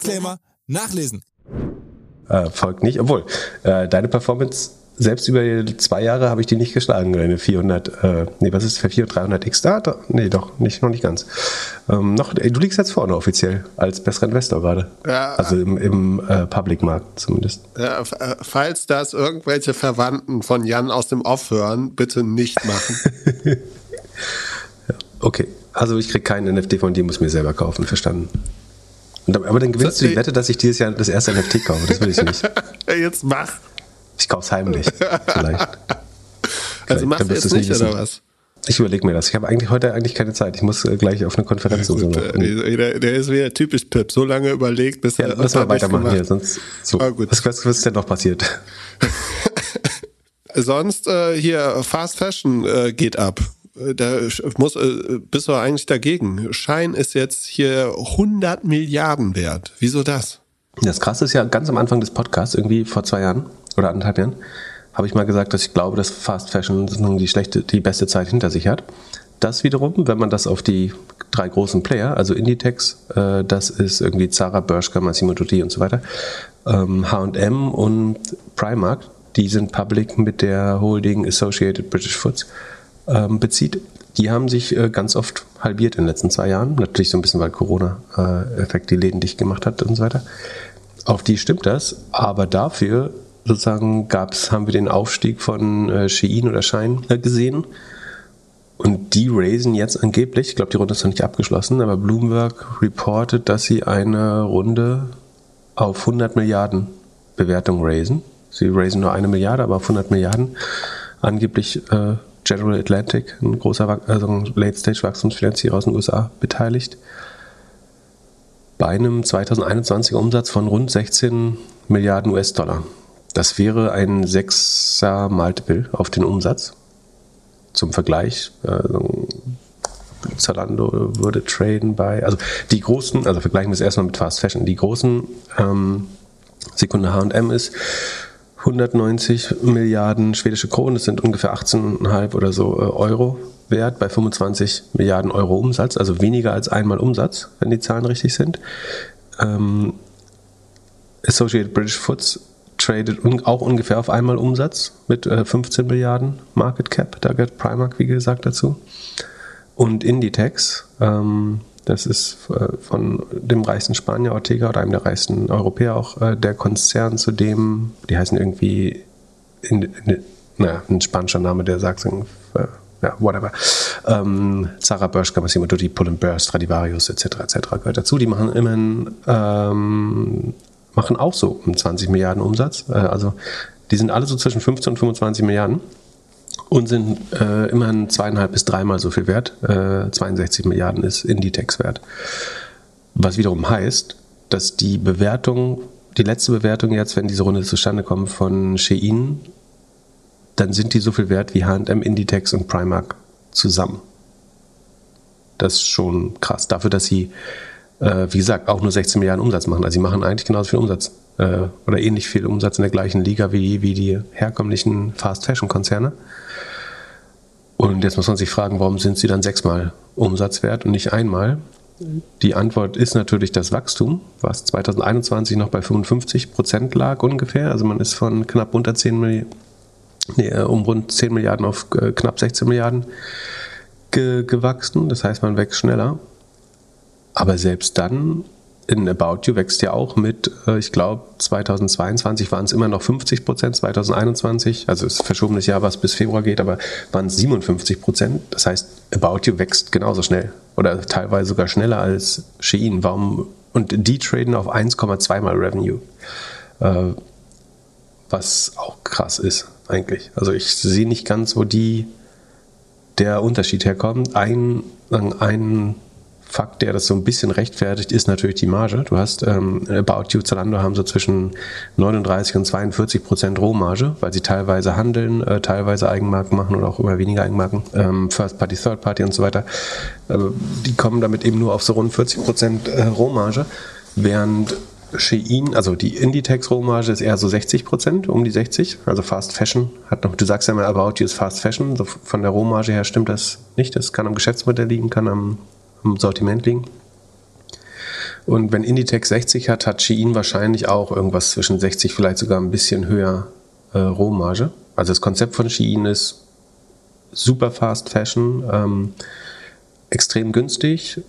Disclaimer nachlesen. Äh, folgt nicht, obwohl äh, deine Performance selbst über zwei Jahre habe ich die nicht geschlagen, deine 400, äh, nee, was ist für 400, 300x da? Nee, doch, nicht, noch nicht ganz. Ähm, noch, ey, du liegst jetzt vorne offiziell als besserer Investor gerade. Ja, also im, im äh, Public-Markt zumindest. Ja, äh, falls das irgendwelche Verwandten von Jan aus dem Off hören, bitte nicht machen. ja, okay, also ich kriege keinen NFT von dir, muss mir selber kaufen, verstanden. Aber dann gewinnst du die Wette, dass ich dieses Jahr das erste NFT kaufe. Das will ich nicht. Jetzt mach. Ich kauf's heimlich. Vielleicht. Also machst du es nicht, oder was? Ich überlege mir das. Ich habe eigentlich heute eigentlich keine Zeit. Ich muss äh, gleich auf eine Konferenz. Ja, gut, so äh, der, der, ist wieder typisch Pip. So lange überlegt, bis ja, er. Lass mal weitermachen hier, sonst. So. Ah, gut. Was, was, was ist denn noch passiert? sonst äh, hier Fast Fashion äh, geht ab. Da muss, äh, bist du eigentlich dagegen. Schein ist jetzt hier 100 Milliarden wert. Wieso das? Das Krasse ist ja ganz am Anfang des Podcasts, irgendwie vor zwei Jahren oder anderthalb Jahren, habe ich mal gesagt, dass ich glaube, dass Fast Fashion die schlechte, die beste Zeit hinter sich hat. Das wiederum, wenn man das auf die drei großen Player, also Inditex, äh, das ist irgendwie Zara, Bershka, Massimo Dutti und so weiter, ähm, H&M und Primark, die sind public mit der Holding Associated British Foods ähm, bezieht. Die haben sich äh, ganz oft halbiert in den letzten zwei Jahren. Natürlich so ein bisschen, weil Corona-Effekt die Läden dicht gemacht hat und so weiter. Auf die stimmt das, aber dafür sozusagen gab's, haben wir den Aufstieg von äh, Shein oder Shine äh, gesehen. Und die raisen jetzt angeblich, ich glaube, die Runde ist noch nicht abgeschlossen, aber Bloomberg reportet, dass sie eine Runde auf 100 Milliarden Bewertung raisen. Sie raisen nur eine Milliarde, aber auf 100 Milliarden. Angeblich äh, General Atlantic, ein großer also ein Late-Stage-Wachstumsfinanzierer aus den USA, beteiligt. Bei einem 2021er Umsatz von rund 16 Milliarden US-Dollar. Das wäre ein 6er Multiple auf den Umsatz. Zum Vergleich, also Zalando würde traden bei, also die großen, also vergleichen wir es erstmal mit Fast Fashion, die großen ähm, Sekunde H&M ist 190 Milliarden schwedische Kronen, das sind ungefähr 18,5 oder so äh, Euro wert bei 25 Milliarden Euro Umsatz, also weniger als einmal Umsatz, wenn die Zahlen richtig sind. Ähm, Associated British Foods tradet un auch ungefähr auf einmal Umsatz mit äh, 15 Milliarden Market Cap, da gehört Primark wie gesagt dazu. Und Inditex, ähm, das ist äh, von dem reichsten Spanier Ortega oder einem der reichsten Europäer auch äh, der Konzern, zu dem, die heißen irgendwie, in, in, naja, ein spanischer Name, der sagt, äh, ja, whatever. Ähm, Zara, Bershka, Massimo Dutti, Pull Bear, Stradivarius etc. etc. gehört dazu. Die machen immerhin ähm, machen auch so um 20 Milliarden Umsatz. Äh, also die sind alle so zwischen 15 und 25 Milliarden und sind äh, immerhin zweieinhalb bis dreimal so viel wert. Äh, 62 Milliarden ist Inditex wert. Was wiederum heißt, dass die Bewertung, die letzte Bewertung jetzt, wenn diese Runde zustande kommt von Shein, dann sind die so viel wert wie H&M, Inditex und Primark zusammen. Das ist schon krass. Dafür, dass sie, äh, wie gesagt, auch nur 16 Milliarden Umsatz machen. Also sie machen eigentlich genauso viel Umsatz äh, oder ähnlich viel Umsatz in der gleichen Liga wie, wie die herkömmlichen Fast-Fashion-Konzerne. Und jetzt muss man sich fragen, warum sind sie dann sechsmal Umsatzwert und nicht einmal? Die Antwort ist natürlich das Wachstum, was 2021 noch bei 55 Prozent lag ungefähr. Also man ist von knapp unter 10 Milliarden, nee, äh, um rund 10 Milliarden auf äh, knapp 16 Milliarden ge gewachsen. Das heißt, man wächst schneller. Aber selbst dann in About You wächst ja auch mit, äh, ich glaube, 2022 waren es immer noch 50 Prozent, 2021, also es ist verschobenes Jahr, was bis Februar geht, aber waren es 57 Prozent. Das heißt, About You wächst genauso schnell oder teilweise sogar schneller als Shein. Warum? Und die traden auf 1,2 mal Revenue, äh, was auch krass ist eigentlich. Also ich sehe nicht ganz, wo die der Unterschied herkommt. Ein, ein Fakt, der das so ein bisschen rechtfertigt, ist natürlich die Marge. Du hast ähm, About You, Zalando haben so zwischen 39 und 42 Prozent Rohmarge, weil sie teilweise handeln, äh, teilweise Eigenmarken machen oder auch immer weniger Eigenmarken, ähm, First Party, Third Party und so weiter. Äh, die kommen damit eben nur auf so rund 40 Prozent äh, Rohmarge, während Shein, also die Inditex Rohmarge ist eher so 60 Prozent, um die 60. Also Fast Fashion hat noch, du sagst ja mal About You ist Fast Fashion, so von der Rohmarge her stimmt das nicht. Das kann am Geschäftsmodell liegen, kann am im Sortiment liegen. Und wenn Inditex 60 hat, hat Shein wahrscheinlich auch irgendwas zwischen 60, vielleicht sogar ein bisschen höher äh, Rohmarge. Also das Konzept von Shein ist super Fast Fashion, ähm, extrem günstig,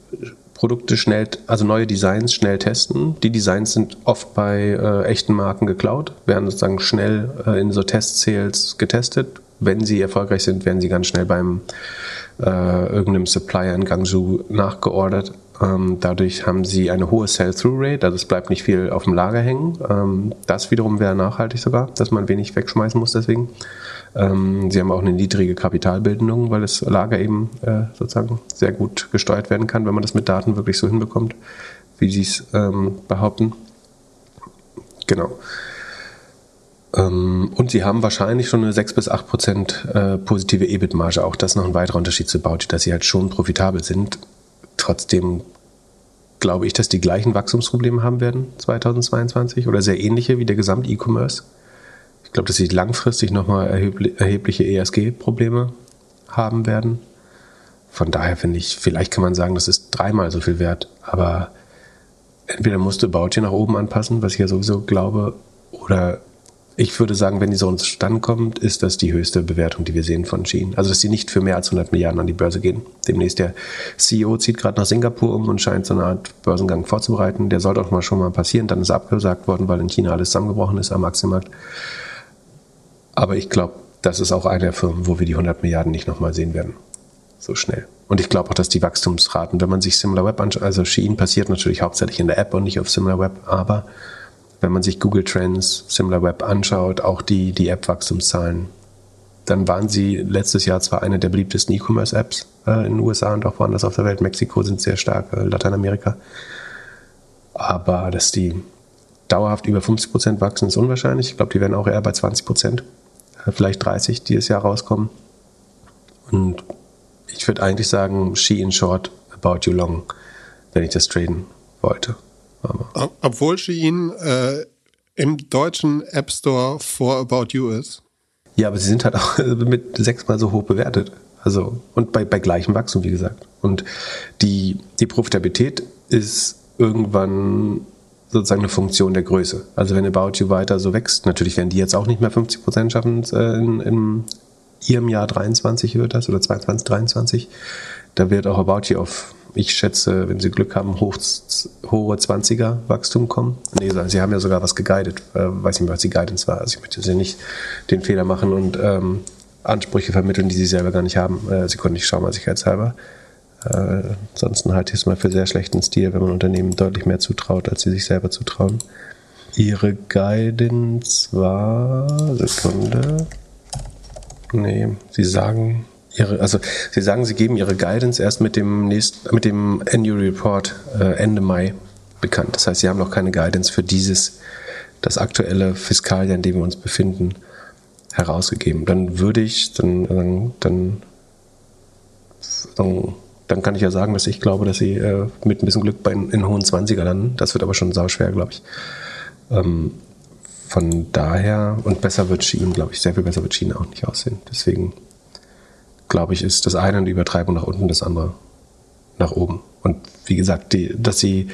Produkte schnell, also neue Designs schnell testen. Die Designs sind oft bei äh, echten Marken geklaut, werden sozusagen schnell äh, in so Test-Sales getestet. Wenn sie erfolgreich sind, werden sie ganz schnell beim äh, irgendeinem Supplier in Guangzhou nachgeordert. Ähm, dadurch haben sie eine hohe Sell-Through-Rate, also es bleibt nicht viel auf dem Lager hängen. Ähm, das wiederum wäre nachhaltig sogar, dass man wenig wegschmeißen muss deswegen. Ähm, sie haben auch eine niedrige Kapitalbildung, weil das Lager eben äh, sozusagen sehr gut gesteuert werden kann, wenn man das mit Daten wirklich so hinbekommt, wie sie es ähm, behaupten. Genau. Ähm, und sie haben wahrscheinlich schon eine 6 bis 8 Prozent äh, positive EBIT-Marge. Auch das noch ein weiterer Unterschied zu Bauti, dass sie halt schon profitabel sind. Trotzdem glaube ich, dass die gleichen Wachstumsprobleme haben werden 2022 oder sehr ähnliche wie der Gesamt-E-Commerce. Ich glaube, dass sie langfristig nochmal erhebliche ESG-Probleme haben werden. Von daher finde ich, vielleicht kann man sagen, das ist dreimal so viel wert. Aber entweder musste Bauti nach oben anpassen, was ich ja sowieso glaube, oder ich würde sagen, wenn die so uns zustande kommt, ist das die höchste Bewertung, die wir sehen von Shein. Also, dass sie nicht für mehr als 100 Milliarden an die Börse gehen. Demnächst der CEO zieht gerade nach Singapur um und scheint so eine Art Börsengang vorzubereiten. Der sollte auch mal schon mal passieren. Dann ist abgesagt worden, weil in China alles zusammengebrochen ist am Aktienmarkt. Aber ich glaube, das ist auch eine der Firmen, wo wir die 100 Milliarden nicht nochmal sehen werden. So schnell. Und ich glaube auch, dass die Wachstumsraten, wenn man sich SimilarWeb anschaut, also Shein passiert natürlich hauptsächlich in der App und nicht auf SimilarWeb, aber wenn man sich Google Trends, SimilarWeb anschaut, auch die, die App-Wachstumszahlen, dann waren sie letztes Jahr zwar eine der beliebtesten E-Commerce-Apps äh, in den USA und auch woanders auf der Welt. Mexiko sind sehr stark, äh, Lateinamerika. Aber dass die dauerhaft über 50 Prozent wachsen, ist unwahrscheinlich. Ich glaube, die werden auch eher bei 20 Prozent, äh, vielleicht 30% dieses Jahr rauskommen. Und ich würde eigentlich sagen, She in Short, About You Long, wenn ich das traden wollte. Aber. Obwohl Shein äh, im deutschen App Store vor About You ist. Ja, aber sie sind halt auch mit sechsmal so hoch bewertet. Also, und bei, bei gleichem Wachstum, wie gesagt. Und die, die Profitabilität ist irgendwann sozusagen eine Funktion der Größe. Also wenn About You weiter so wächst, natürlich werden die jetzt auch nicht mehr 50 Prozent schaffen äh, in, in ihrem Jahr 23 wird das oder 22, 23. Da wird auch About You auf, ich schätze, wenn sie Glück haben, hoch, hohe 20er Wachstum kommen. Nee, sie haben ja sogar was geguidet. Äh, weiß nicht mehr, was die Guidance war. Also ich möchte sie nicht den Fehler machen und ähm, Ansprüche vermitteln, die sie selber gar nicht haben. Äh, sie konnten nicht schauen, sicherheitshalber. Äh, ansonsten halte ich es mal für sehr schlechten Stil, wenn man Unternehmen deutlich mehr zutraut, als sie sich selber zutrauen. Ihre Guidance war. Sekunde. Nee, sie sagen. Ihre, also sie sagen, sie geben ihre Guidance erst mit dem nächsten, mit dem Annual Report äh, Ende Mai bekannt. Das heißt, sie haben noch keine Guidance für dieses, das aktuelle Fiskaljahr, in dem wir uns befinden, herausgegeben. Dann würde ich, dann, dann, dann, dann kann ich ja sagen, dass ich glaube, dass sie äh, mit ein bisschen Glück bei, in hohen 20er landen. Das wird aber schon sauschwer, glaube ich. Ähm, von daher, und besser wird Schienen, glaube ich, sehr viel besser wird Schienen auch nicht aussehen. Deswegen glaube ich, ist das eine eine Übertreibung nach unten, das andere nach oben. Und wie gesagt, die, dass sie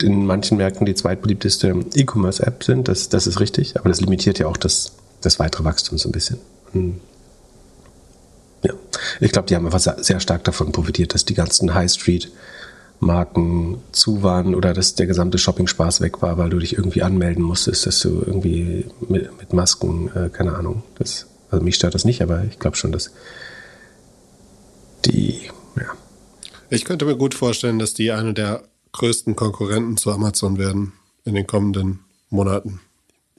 in manchen Märkten die zweitbeliebteste E-Commerce-App sind, das, das ist richtig, aber das limitiert ja auch das, das weitere Wachstum so ein bisschen. Und ja, ich glaube, die haben einfach sehr stark davon profitiert, dass die ganzen High Street Marken zu waren oder dass der gesamte Shopping-Spaß weg war, weil du dich irgendwie anmelden musstest, dass du irgendwie mit, mit Masken, äh, keine Ahnung, das, also mich stört das nicht, aber ich glaube schon, dass die, ja. Ich könnte mir gut vorstellen, dass die eine der größten Konkurrenten zu Amazon werden in den kommenden Monaten.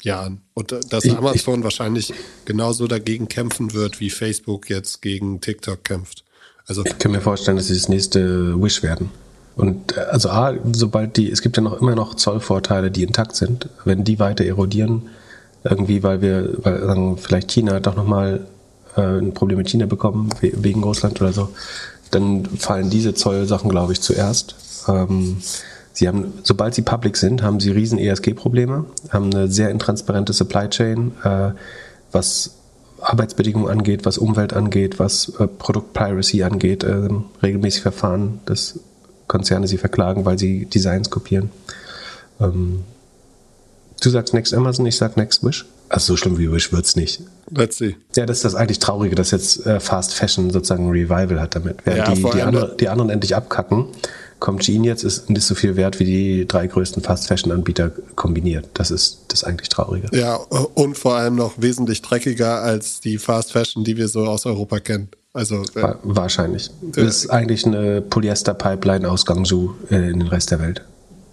Jahren. Und äh, dass ich, Amazon ich, wahrscheinlich genauso dagegen kämpfen wird, wie Facebook jetzt gegen TikTok kämpft. Also, ich kann mir vorstellen, dass sie das nächste Wish werden. Und äh, also A, sobald die, es gibt ja noch immer noch Zollvorteile, die intakt sind, wenn die weiter erodieren, irgendwie, weil wir, weil sagen, vielleicht China doch nochmal äh, ein Problem mit China bekommen, wegen Russland oder so, dann fallen diese Zollsachen, glaube ich, zuerst. Ähm, Sie haben, sobald sie public sind, haben sie riesen ESG-Probleme, haben eine sehr intransparente Supply Chain, äh, was Arbeitsbedingungen angeht, was Umwelt angeht, was äh, Produktpiracy angeht, äh, regelmäßig Verfahren, dass Konzerne sie verklagen, weil sie Designs kopieren. Ähm, du sagst Next Amazon, ich sag Next Wish. Also so schlimm wie Wish wird's nicht. Let's see. Ja, das ist das eigentlich Traurige, dass jetzt äh, Fast Fashion sozusagen ein Revival hat damit. Während ja, die, die, andere, die anderen endlich abkacken kommt Jean jetzt, ist nicht so viel wert wie die drei größten Fast-Fashion-Anbieter kombiniert. Das ist das eigentlich Traurige. Ja, und vor allem noch wesentlich dreckiger als die Fast-Fashion, die wir so aus Europa kennen. Also, äh, Wahrscheinlich. Das äh, ist eigentlich eine Polyester-Pipeline aus Guangzhou äh, in den Rest der Welt.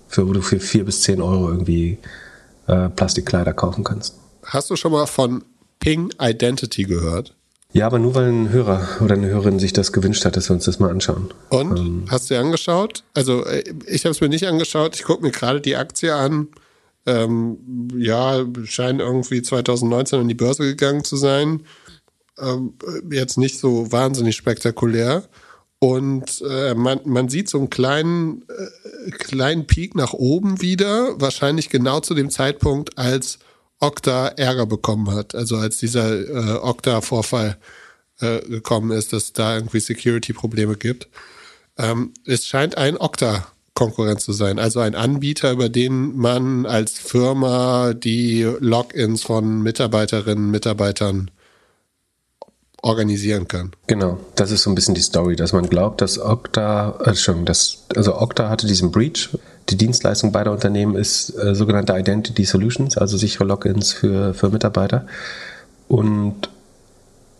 Für, wo du für vier bis zehn Euro irgendwie äh, Plastikkleider kaufen kannst. Hast du schon mal von Ping Identity gehört? Ja, aber nur weil ein Hörer oder eine Hörerin sich das gewünscht hat, dass wir uns das mal anschauen. Und? Ähm, Hast du dir angeschaut? Also äh, ich habe es mir nicht angeschaut. Ich gucke mir gerade die Aktie an. Ähm, ja, scheint irgendwie 2019 an die Börse gegangen zu sein. Ähm, jetzt nicht so wahnsinnig spektakulär. Und äh, man, man sieht so einen kleinen, äh, kleinen Peak nach oben wieder, wahrscheinlich genau zu dem Zeitpunkt, als Okta Ärger bekommen hat. Also als dieser äh, Okta-Vorfall äh, gekommen ist, dass da irgendwie Security-Probleme gibt. Ähm, es scheint ein Okta-Konkurrent zu sein, also ein Anbieter, über den man als Firma die Logins von Mitarbeiterinnen und Mitarbeitern organisieren kann. Genau, das ist so ein bisschen die Story, dass man glaubt, dass Okta, äh, schon, dass, also Okta hatte diesen Breach. Die Dienstleistung beider Unternehmen ist äh, sogenannte Identity Solutions, also sichere Logins für, für Mitarbeiter. Und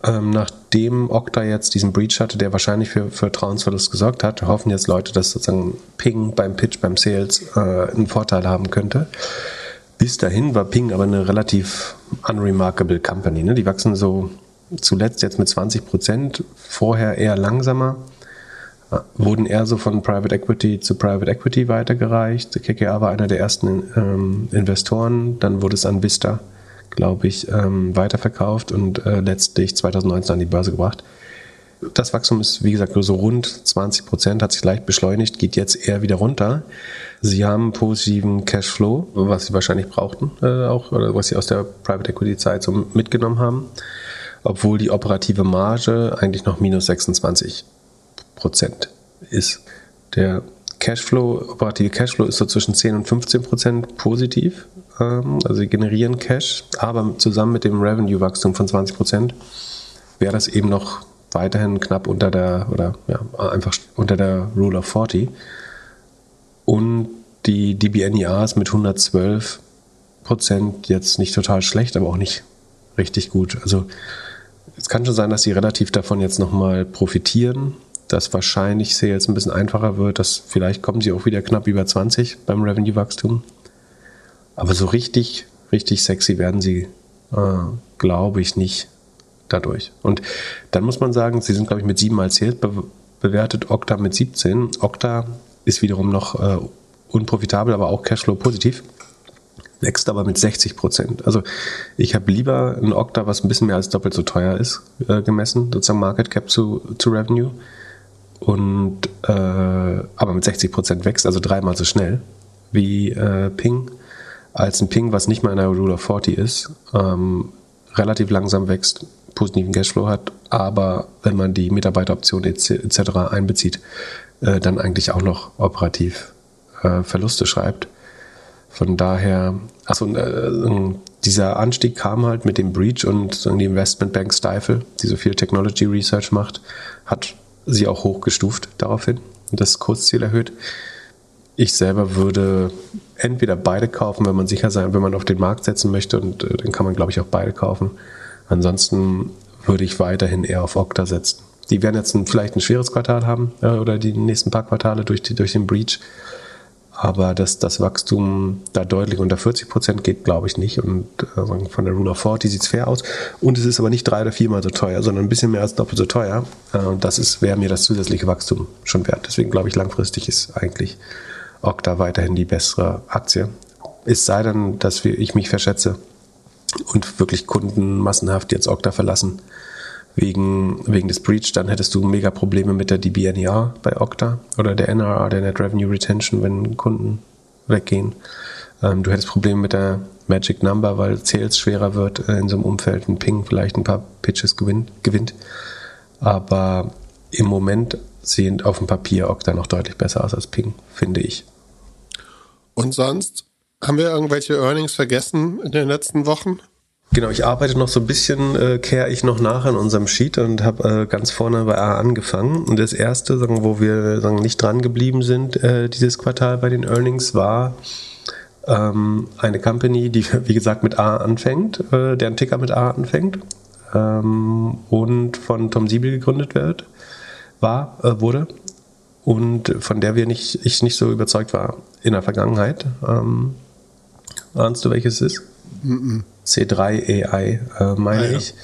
ähm, nachdem Okta jetzt diesen Breach hatte, der wahrscheinlich für, Vertrauensverlust gesorgt hat, hoffen jetzt Leute, dass sozusagen Ping beim Pitch, beim Sales äh, einen Vorteil haben könnte. Bis dahin war Ping aber eine relativ unremarkable Company. Ne? Die wachsen so zuletzt jetzt mit 20 Prozent, vorher eher langsamer, wurden eher so von Private Equity zu Private Equity weitergereicht. KKA war einer der ersten ähm, Investoren, dann wurde es an Vista, glaube ich, ähm, weiterverkauft und äh, letztlich 2019 an die Börse gebracht. Das Wachstum ist, wie gesagt, nur so rund 20 Prozent, hat sich leicht beschleunigt, geht jetzt eher wieder runter. Sie haben positiven Cashflow, was Sie wahrscheinlich brauchten, äh, auch, oder was Sie aus der Private Equity Zeit so mitgenommen haben, obwohl die operative Marge eigentlich noch minus 26 Prozent ist. Der Cashflow, operative Cashflow ist so zwischen 10 und 15 Prozent positiv. Ähm, also sie generieren Cash, aber zusammen mit dem Revenue-Wachstum von 20 Prozent wäre das eben noch weiterhin knapp unter der, oder ja, einfach unter der Rule of 40. Und die DBNIAs mit 112 Prozent jetzt nicht total schlecht, aber auch nicht richtig gut. Also es kann schon sein, dass sie relativ davon jetzt nochmal profitieren, dass wahrscheinlich jetzt ein bisschen einfacher wird, dass vielleicht kommen sie auch wieder knapp über 20 beim Revenue-Wachstum. Aber so richtig, richtig sexy werden sie, äh, glaube ich, nicht dadurch. Und dann muss man sagen, sie sind, glaube ich, mit 7 als Sales be bewertet, Okta mit 17. Okta ist wiederum noch äh, unprofitabel, aber auch Cashflow positiv. Wächst aber mit 60 Prozent. Also ich habe lieber ein Okta, was ein bisschen mehr als doppelt so teuer ist, äh, gemessen, sozusagen Market Cap zu, zu Revenue. Und äh, aber mit 60 Prozent wächst, also dreimal so schnell wie äh, Ping, als ein Ping, was nicht mal in der Rule of 40 ist, ähm, relativ langsam wächst, positiven Cashflow hat, aber wenn man die Mitarbeiteroption etc. einbezieht, äh, dann eigentlich auch noch operativ äh, Verluste schreibt. Von daher, also äh, dieser Anstieg kam halt mit dem Breach und die Investmentbank Stifle, die so viel Technology Research macht, hat sie auch hochgestuft daraufhin und das Kursziel erhöht. Ich selber würde entweder beide kaufen, wenn man sicher sein, wenn man auf den Markt setzen möchte und äh, dann kann man glaube ich auch beide kaufen. Ansonsten würde ich weiterhin eher auf Okta setzen. Die werden jetzt ein, vielleicht ein schweres Quartal haben äh, oder die nächsten paar Quartale durch, die, durch den Breach. Aber dass das Wachstum da deutlich unter 40 Prozent geht, glaube ich nicht. Und äh, von der Rule of 40 sieht es fair aus. Und es ist aber nicht drei oder viermal so teuer, sondern ein bisschen mehr als doppelt so teuer. Äh, das wäre mir das zusätzliche Wachstum schon wert. Deswegen glaube ich, langfristig ist eigentlich Okta weiterhin die bessere Aktie. Es sei denn, dass ich mich verschätze und wirklich Kunden massenhaft jetzt Okta verlassen wegen, wegen des Breach, dann hättest du mega Probleme mit der DBNER bei Okta oder der NRR, der Net Revenue Retention, wenn Kunden weggehen. Ähm, du hättest Probleme mit der Magic Number, weil Sales schwerer wird äh, in so einem Umfeld, ein Ping vielleicht ein paar Pitches gewinnt. gewinnt. Aber im Moment sehen auf dem Papier Okta noch deutlich besser aus als Ping, finde ich. Und sonst haben wir irgendwelche Earnings vergessen in den letzten Wochen? Genau, ich arbeite noch so ein bisschen, äh, kehre ich noch nach in unserem Sheet und habe äh, ganz vorne bei A angefangen. Und das erste, sagen, wo wir sagen, nicht dran geblieben sind äh, dieses Quartal bei den Earnings, war ähm, eine Company, die wie gesagt mit A anfängt, äh, deren Ticker mit A anfängt ähm, und von Tom Siebel gegründet wird, war, äh, wurde und von der wir nicht, ich nicht so überzeugt war in der Vergangenheit. Ähm, ahnst du, welches es ist? Mm -mm. C3 AI, äh, meine ah, ja. ich.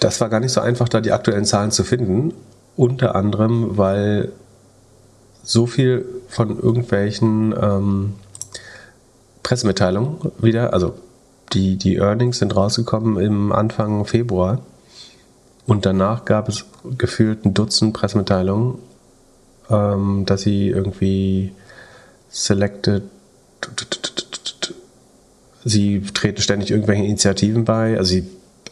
Das war gar nicht so einfach, da die aktuellen Zahlen zu finden. Unter anderem, weil so viel von irgendwelchen ähm, Pressemitteilungen wieder, also die, die Earnings sind rausgekommen im Anfang Februar und danach gab es gefühlt ein Dutzend Pressemitteilungen, ähm, dass sie irgendwie selected Sie treten ständig irgendwelchen Initiativen bei. Also sie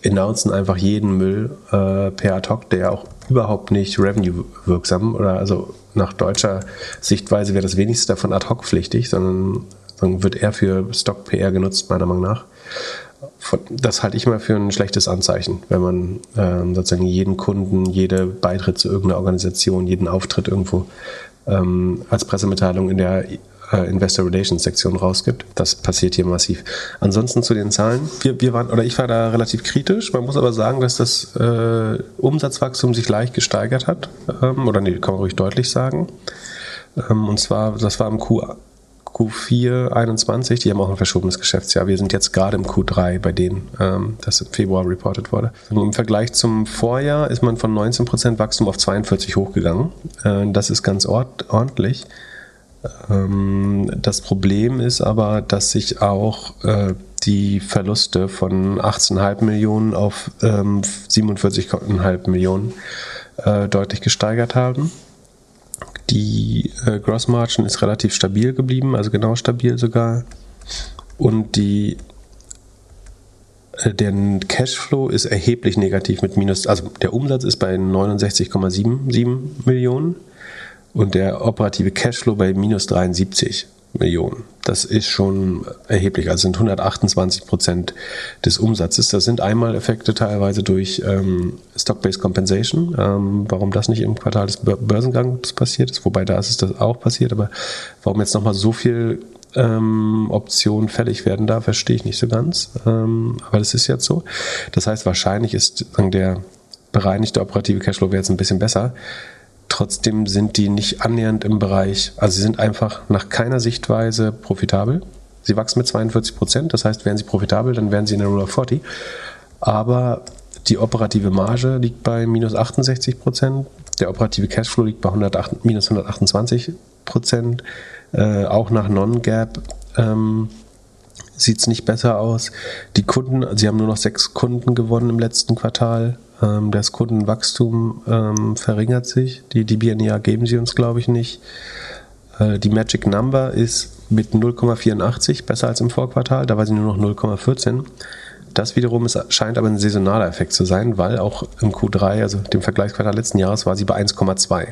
announcen einfach jeden Müll äh, per ad hoc, der auch überhaupt nicht revenue-wirksam oder also nach deutscher Sichtweise wäre das wenigste davon ad hoc pflichtig, sondern, sondern wird eher für Stock-PR genutzt, meiner Meinung nach. Das halte ich mal für ein schlechtes Anzeichen, wenn man ähm, sozusagen jeden Kunden, jede Beitritt zu irgendeiner Organisation, jeden Auftritt irgendwo ähm, als Pressemitteilung in der äh, Investor Relations Sektion rausgibt. Das passiert hier massiv. Ansonsten zu den Zahlen. Wir, wir waren, oder ich war da relativ kritisch. Man muss aber sagen, dass das äh, Umsatzwachstum sich leicht gesteigert hat. Ähm, oder nee, kann man ruhig deutlich sagen. Ähm, und zwar, das war im Q, Q4 21, die haben auch ein verschobenes Geschäftsjahr. Wir sind jetzt gerade im Q3 bei denen, ähm, das im Februar reported wurde. Und Im Vergleich zum Vorjahr ist man von 19% Wachstum auf 42 hochgegangen. Äh, das ist ganz ordentlich. Ähm, das Problem ist aber, dass sich auch äh, die Verluste von 18,5 Millionen auf ähm, 47,5 Millionen äh, deutlich gesteigert haben. Die äh, Gross Margin ist relativ stabil geblieben, also genau stabil sogar. Und die äh, der Cashflow ist erheblich negativ mit minus, also der Umsatz ist bei 69,77 Millionen und der operative Cashflow bei minus 73 Millionen. Das ist schon erheblich. Also sind 128 Prozent des Umsatzes. Das sind Einmaleffekte teilweise durch ähm, Stock-Based Compensation. Ähm, warum das nicht im Quartal des Börsengangs passiert ist, wobei da ist es das auch passiert, aber warum jetzt nochmal so viel ähm, Optionen fällig werden da, verstehe ich nicht so ganz. Ähm, aber das ist jetzt so. Das heißt, wahrscheinlich ist der bereinigte operative Cashflow jetzt ein bisschen besser. Trotzdem sind die nicht annähernd im Bereich, also sie sind einfach nach keiner Sichtweise profitabel. Sie wachsen mit 42 Prozent, das heißt, wären sie profitabel, dann wären sie in der Rule of 40. Aber die operative Marge liegt bei minus 68 Prozent, der operative Cashflow liegt bei 108, minus 128 Prozent. Äh, auch nach Non-Gap ähm, sieht es nicht besser aus. Die Kunden, sie haben nur noch sechs Kunden gewonnen im letzten Quartal. Ähm, das Kundenwachstum ähm, verringert sich. Die, die BNEA geben sie uns, glaube ich, nicht. Äh, die Magic Number ist mit 0,84 besser als im Vorquartal. Da war sie nur noch 0,14. Das wiederum ist, scheint aber ein saisonaler Effekt zu sein, weil auch im Q3, also dem Vergleichsquartal letzten Jahres, war sie bei 1,2.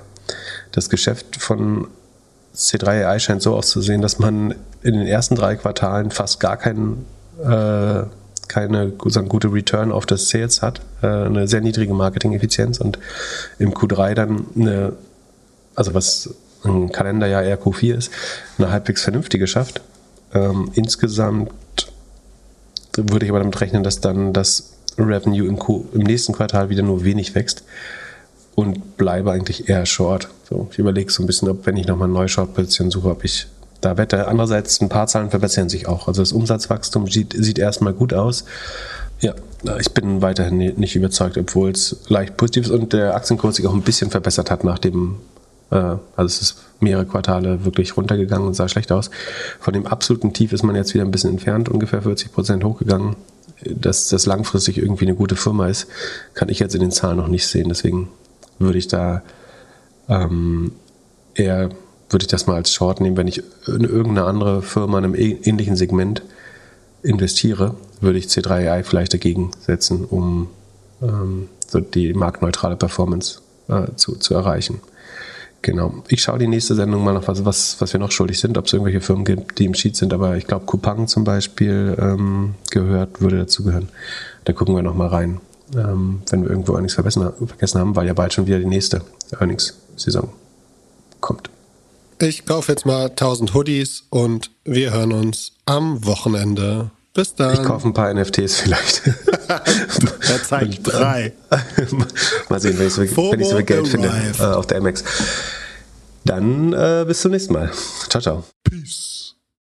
Das Geschäft von C3AI scheint so auszusehen, dass man in den ersten drei Quartalen fast gar keinen äh, keine sagen, gute Return auf das Sales hat, äh, eine sehr niedrige Marketing-Effizienz und im Q3 dann eine, also was ein Kalenderjahr eher Q4 ist, eine halbwegs vernünftige schafft. Ähm, insgesamt würde ich aber damit rechnen, dass dann das Revenue im, Q, im nächsten Quartal wieder nur wenig wächst und bleibe eigentlich eher short. So, ich überlege so ein bisschen, ob wenn ich nochmal eine neue Short-Position suche, ob ich da wette. Andererseits, ein paar Zahlen verbessern sich auch. Also das Umsatzwachstum sieht, sieht erstmal gut aus. Ja, ich bin weiterhin nicht überzeugt, obwohl es leicht positiv ist und der Aktienkurs sich auch ein bisschen verbessert hat nach dem, äh, also es ist mehrere Quartale wirklich runtergegangen und sah schlecht aus. Von dem absoluten Tief ist man jetzt wieder ein bisschen entfernt, ungefähr 40 Prozent hochgegangen. Dass das langfristig irgendwie eine gute Firma ist, kann ich jetzt in den Zahlen noch nicht sehen. Deswegen würde ich da ähm, eher würde ich das mal als Short nehmen. Wenn ich in irgendeine andere Firma in einem ähnlichen Segment investiere, würde ich C3AI vielleicht dagegen setzen, um ähm, so die marktneutrale Performance äh, zu, zu erreichen. Genau. Ich schaue die nächste Sendung mal noch, was, was, was wir noch schuldig sind, ob es irgendwelche Firmen gibt, die im Sheet sind, aber ich glaube, Coupang zum Beispiel ähm, gehört, würde dazugehören. Da gucken wir noch mal rein, ähm, wenn wir irgendwo Earnings vergessen haben, weil ja bald schon wieder die nächste Earnings-Saison kommt. Ich kaufe jetzt mal 1000 Hoodies und wir hören uns am Wochenende. Bis dann. Ich kaufe ein paar NFTs vielleicht. er zeigt drei. mal sehen, wenn ich so, wenn ich so Geld finde äh, auf der MX. Dann äh, bis zum nächsten Mal. Ciao, ciao. Peace.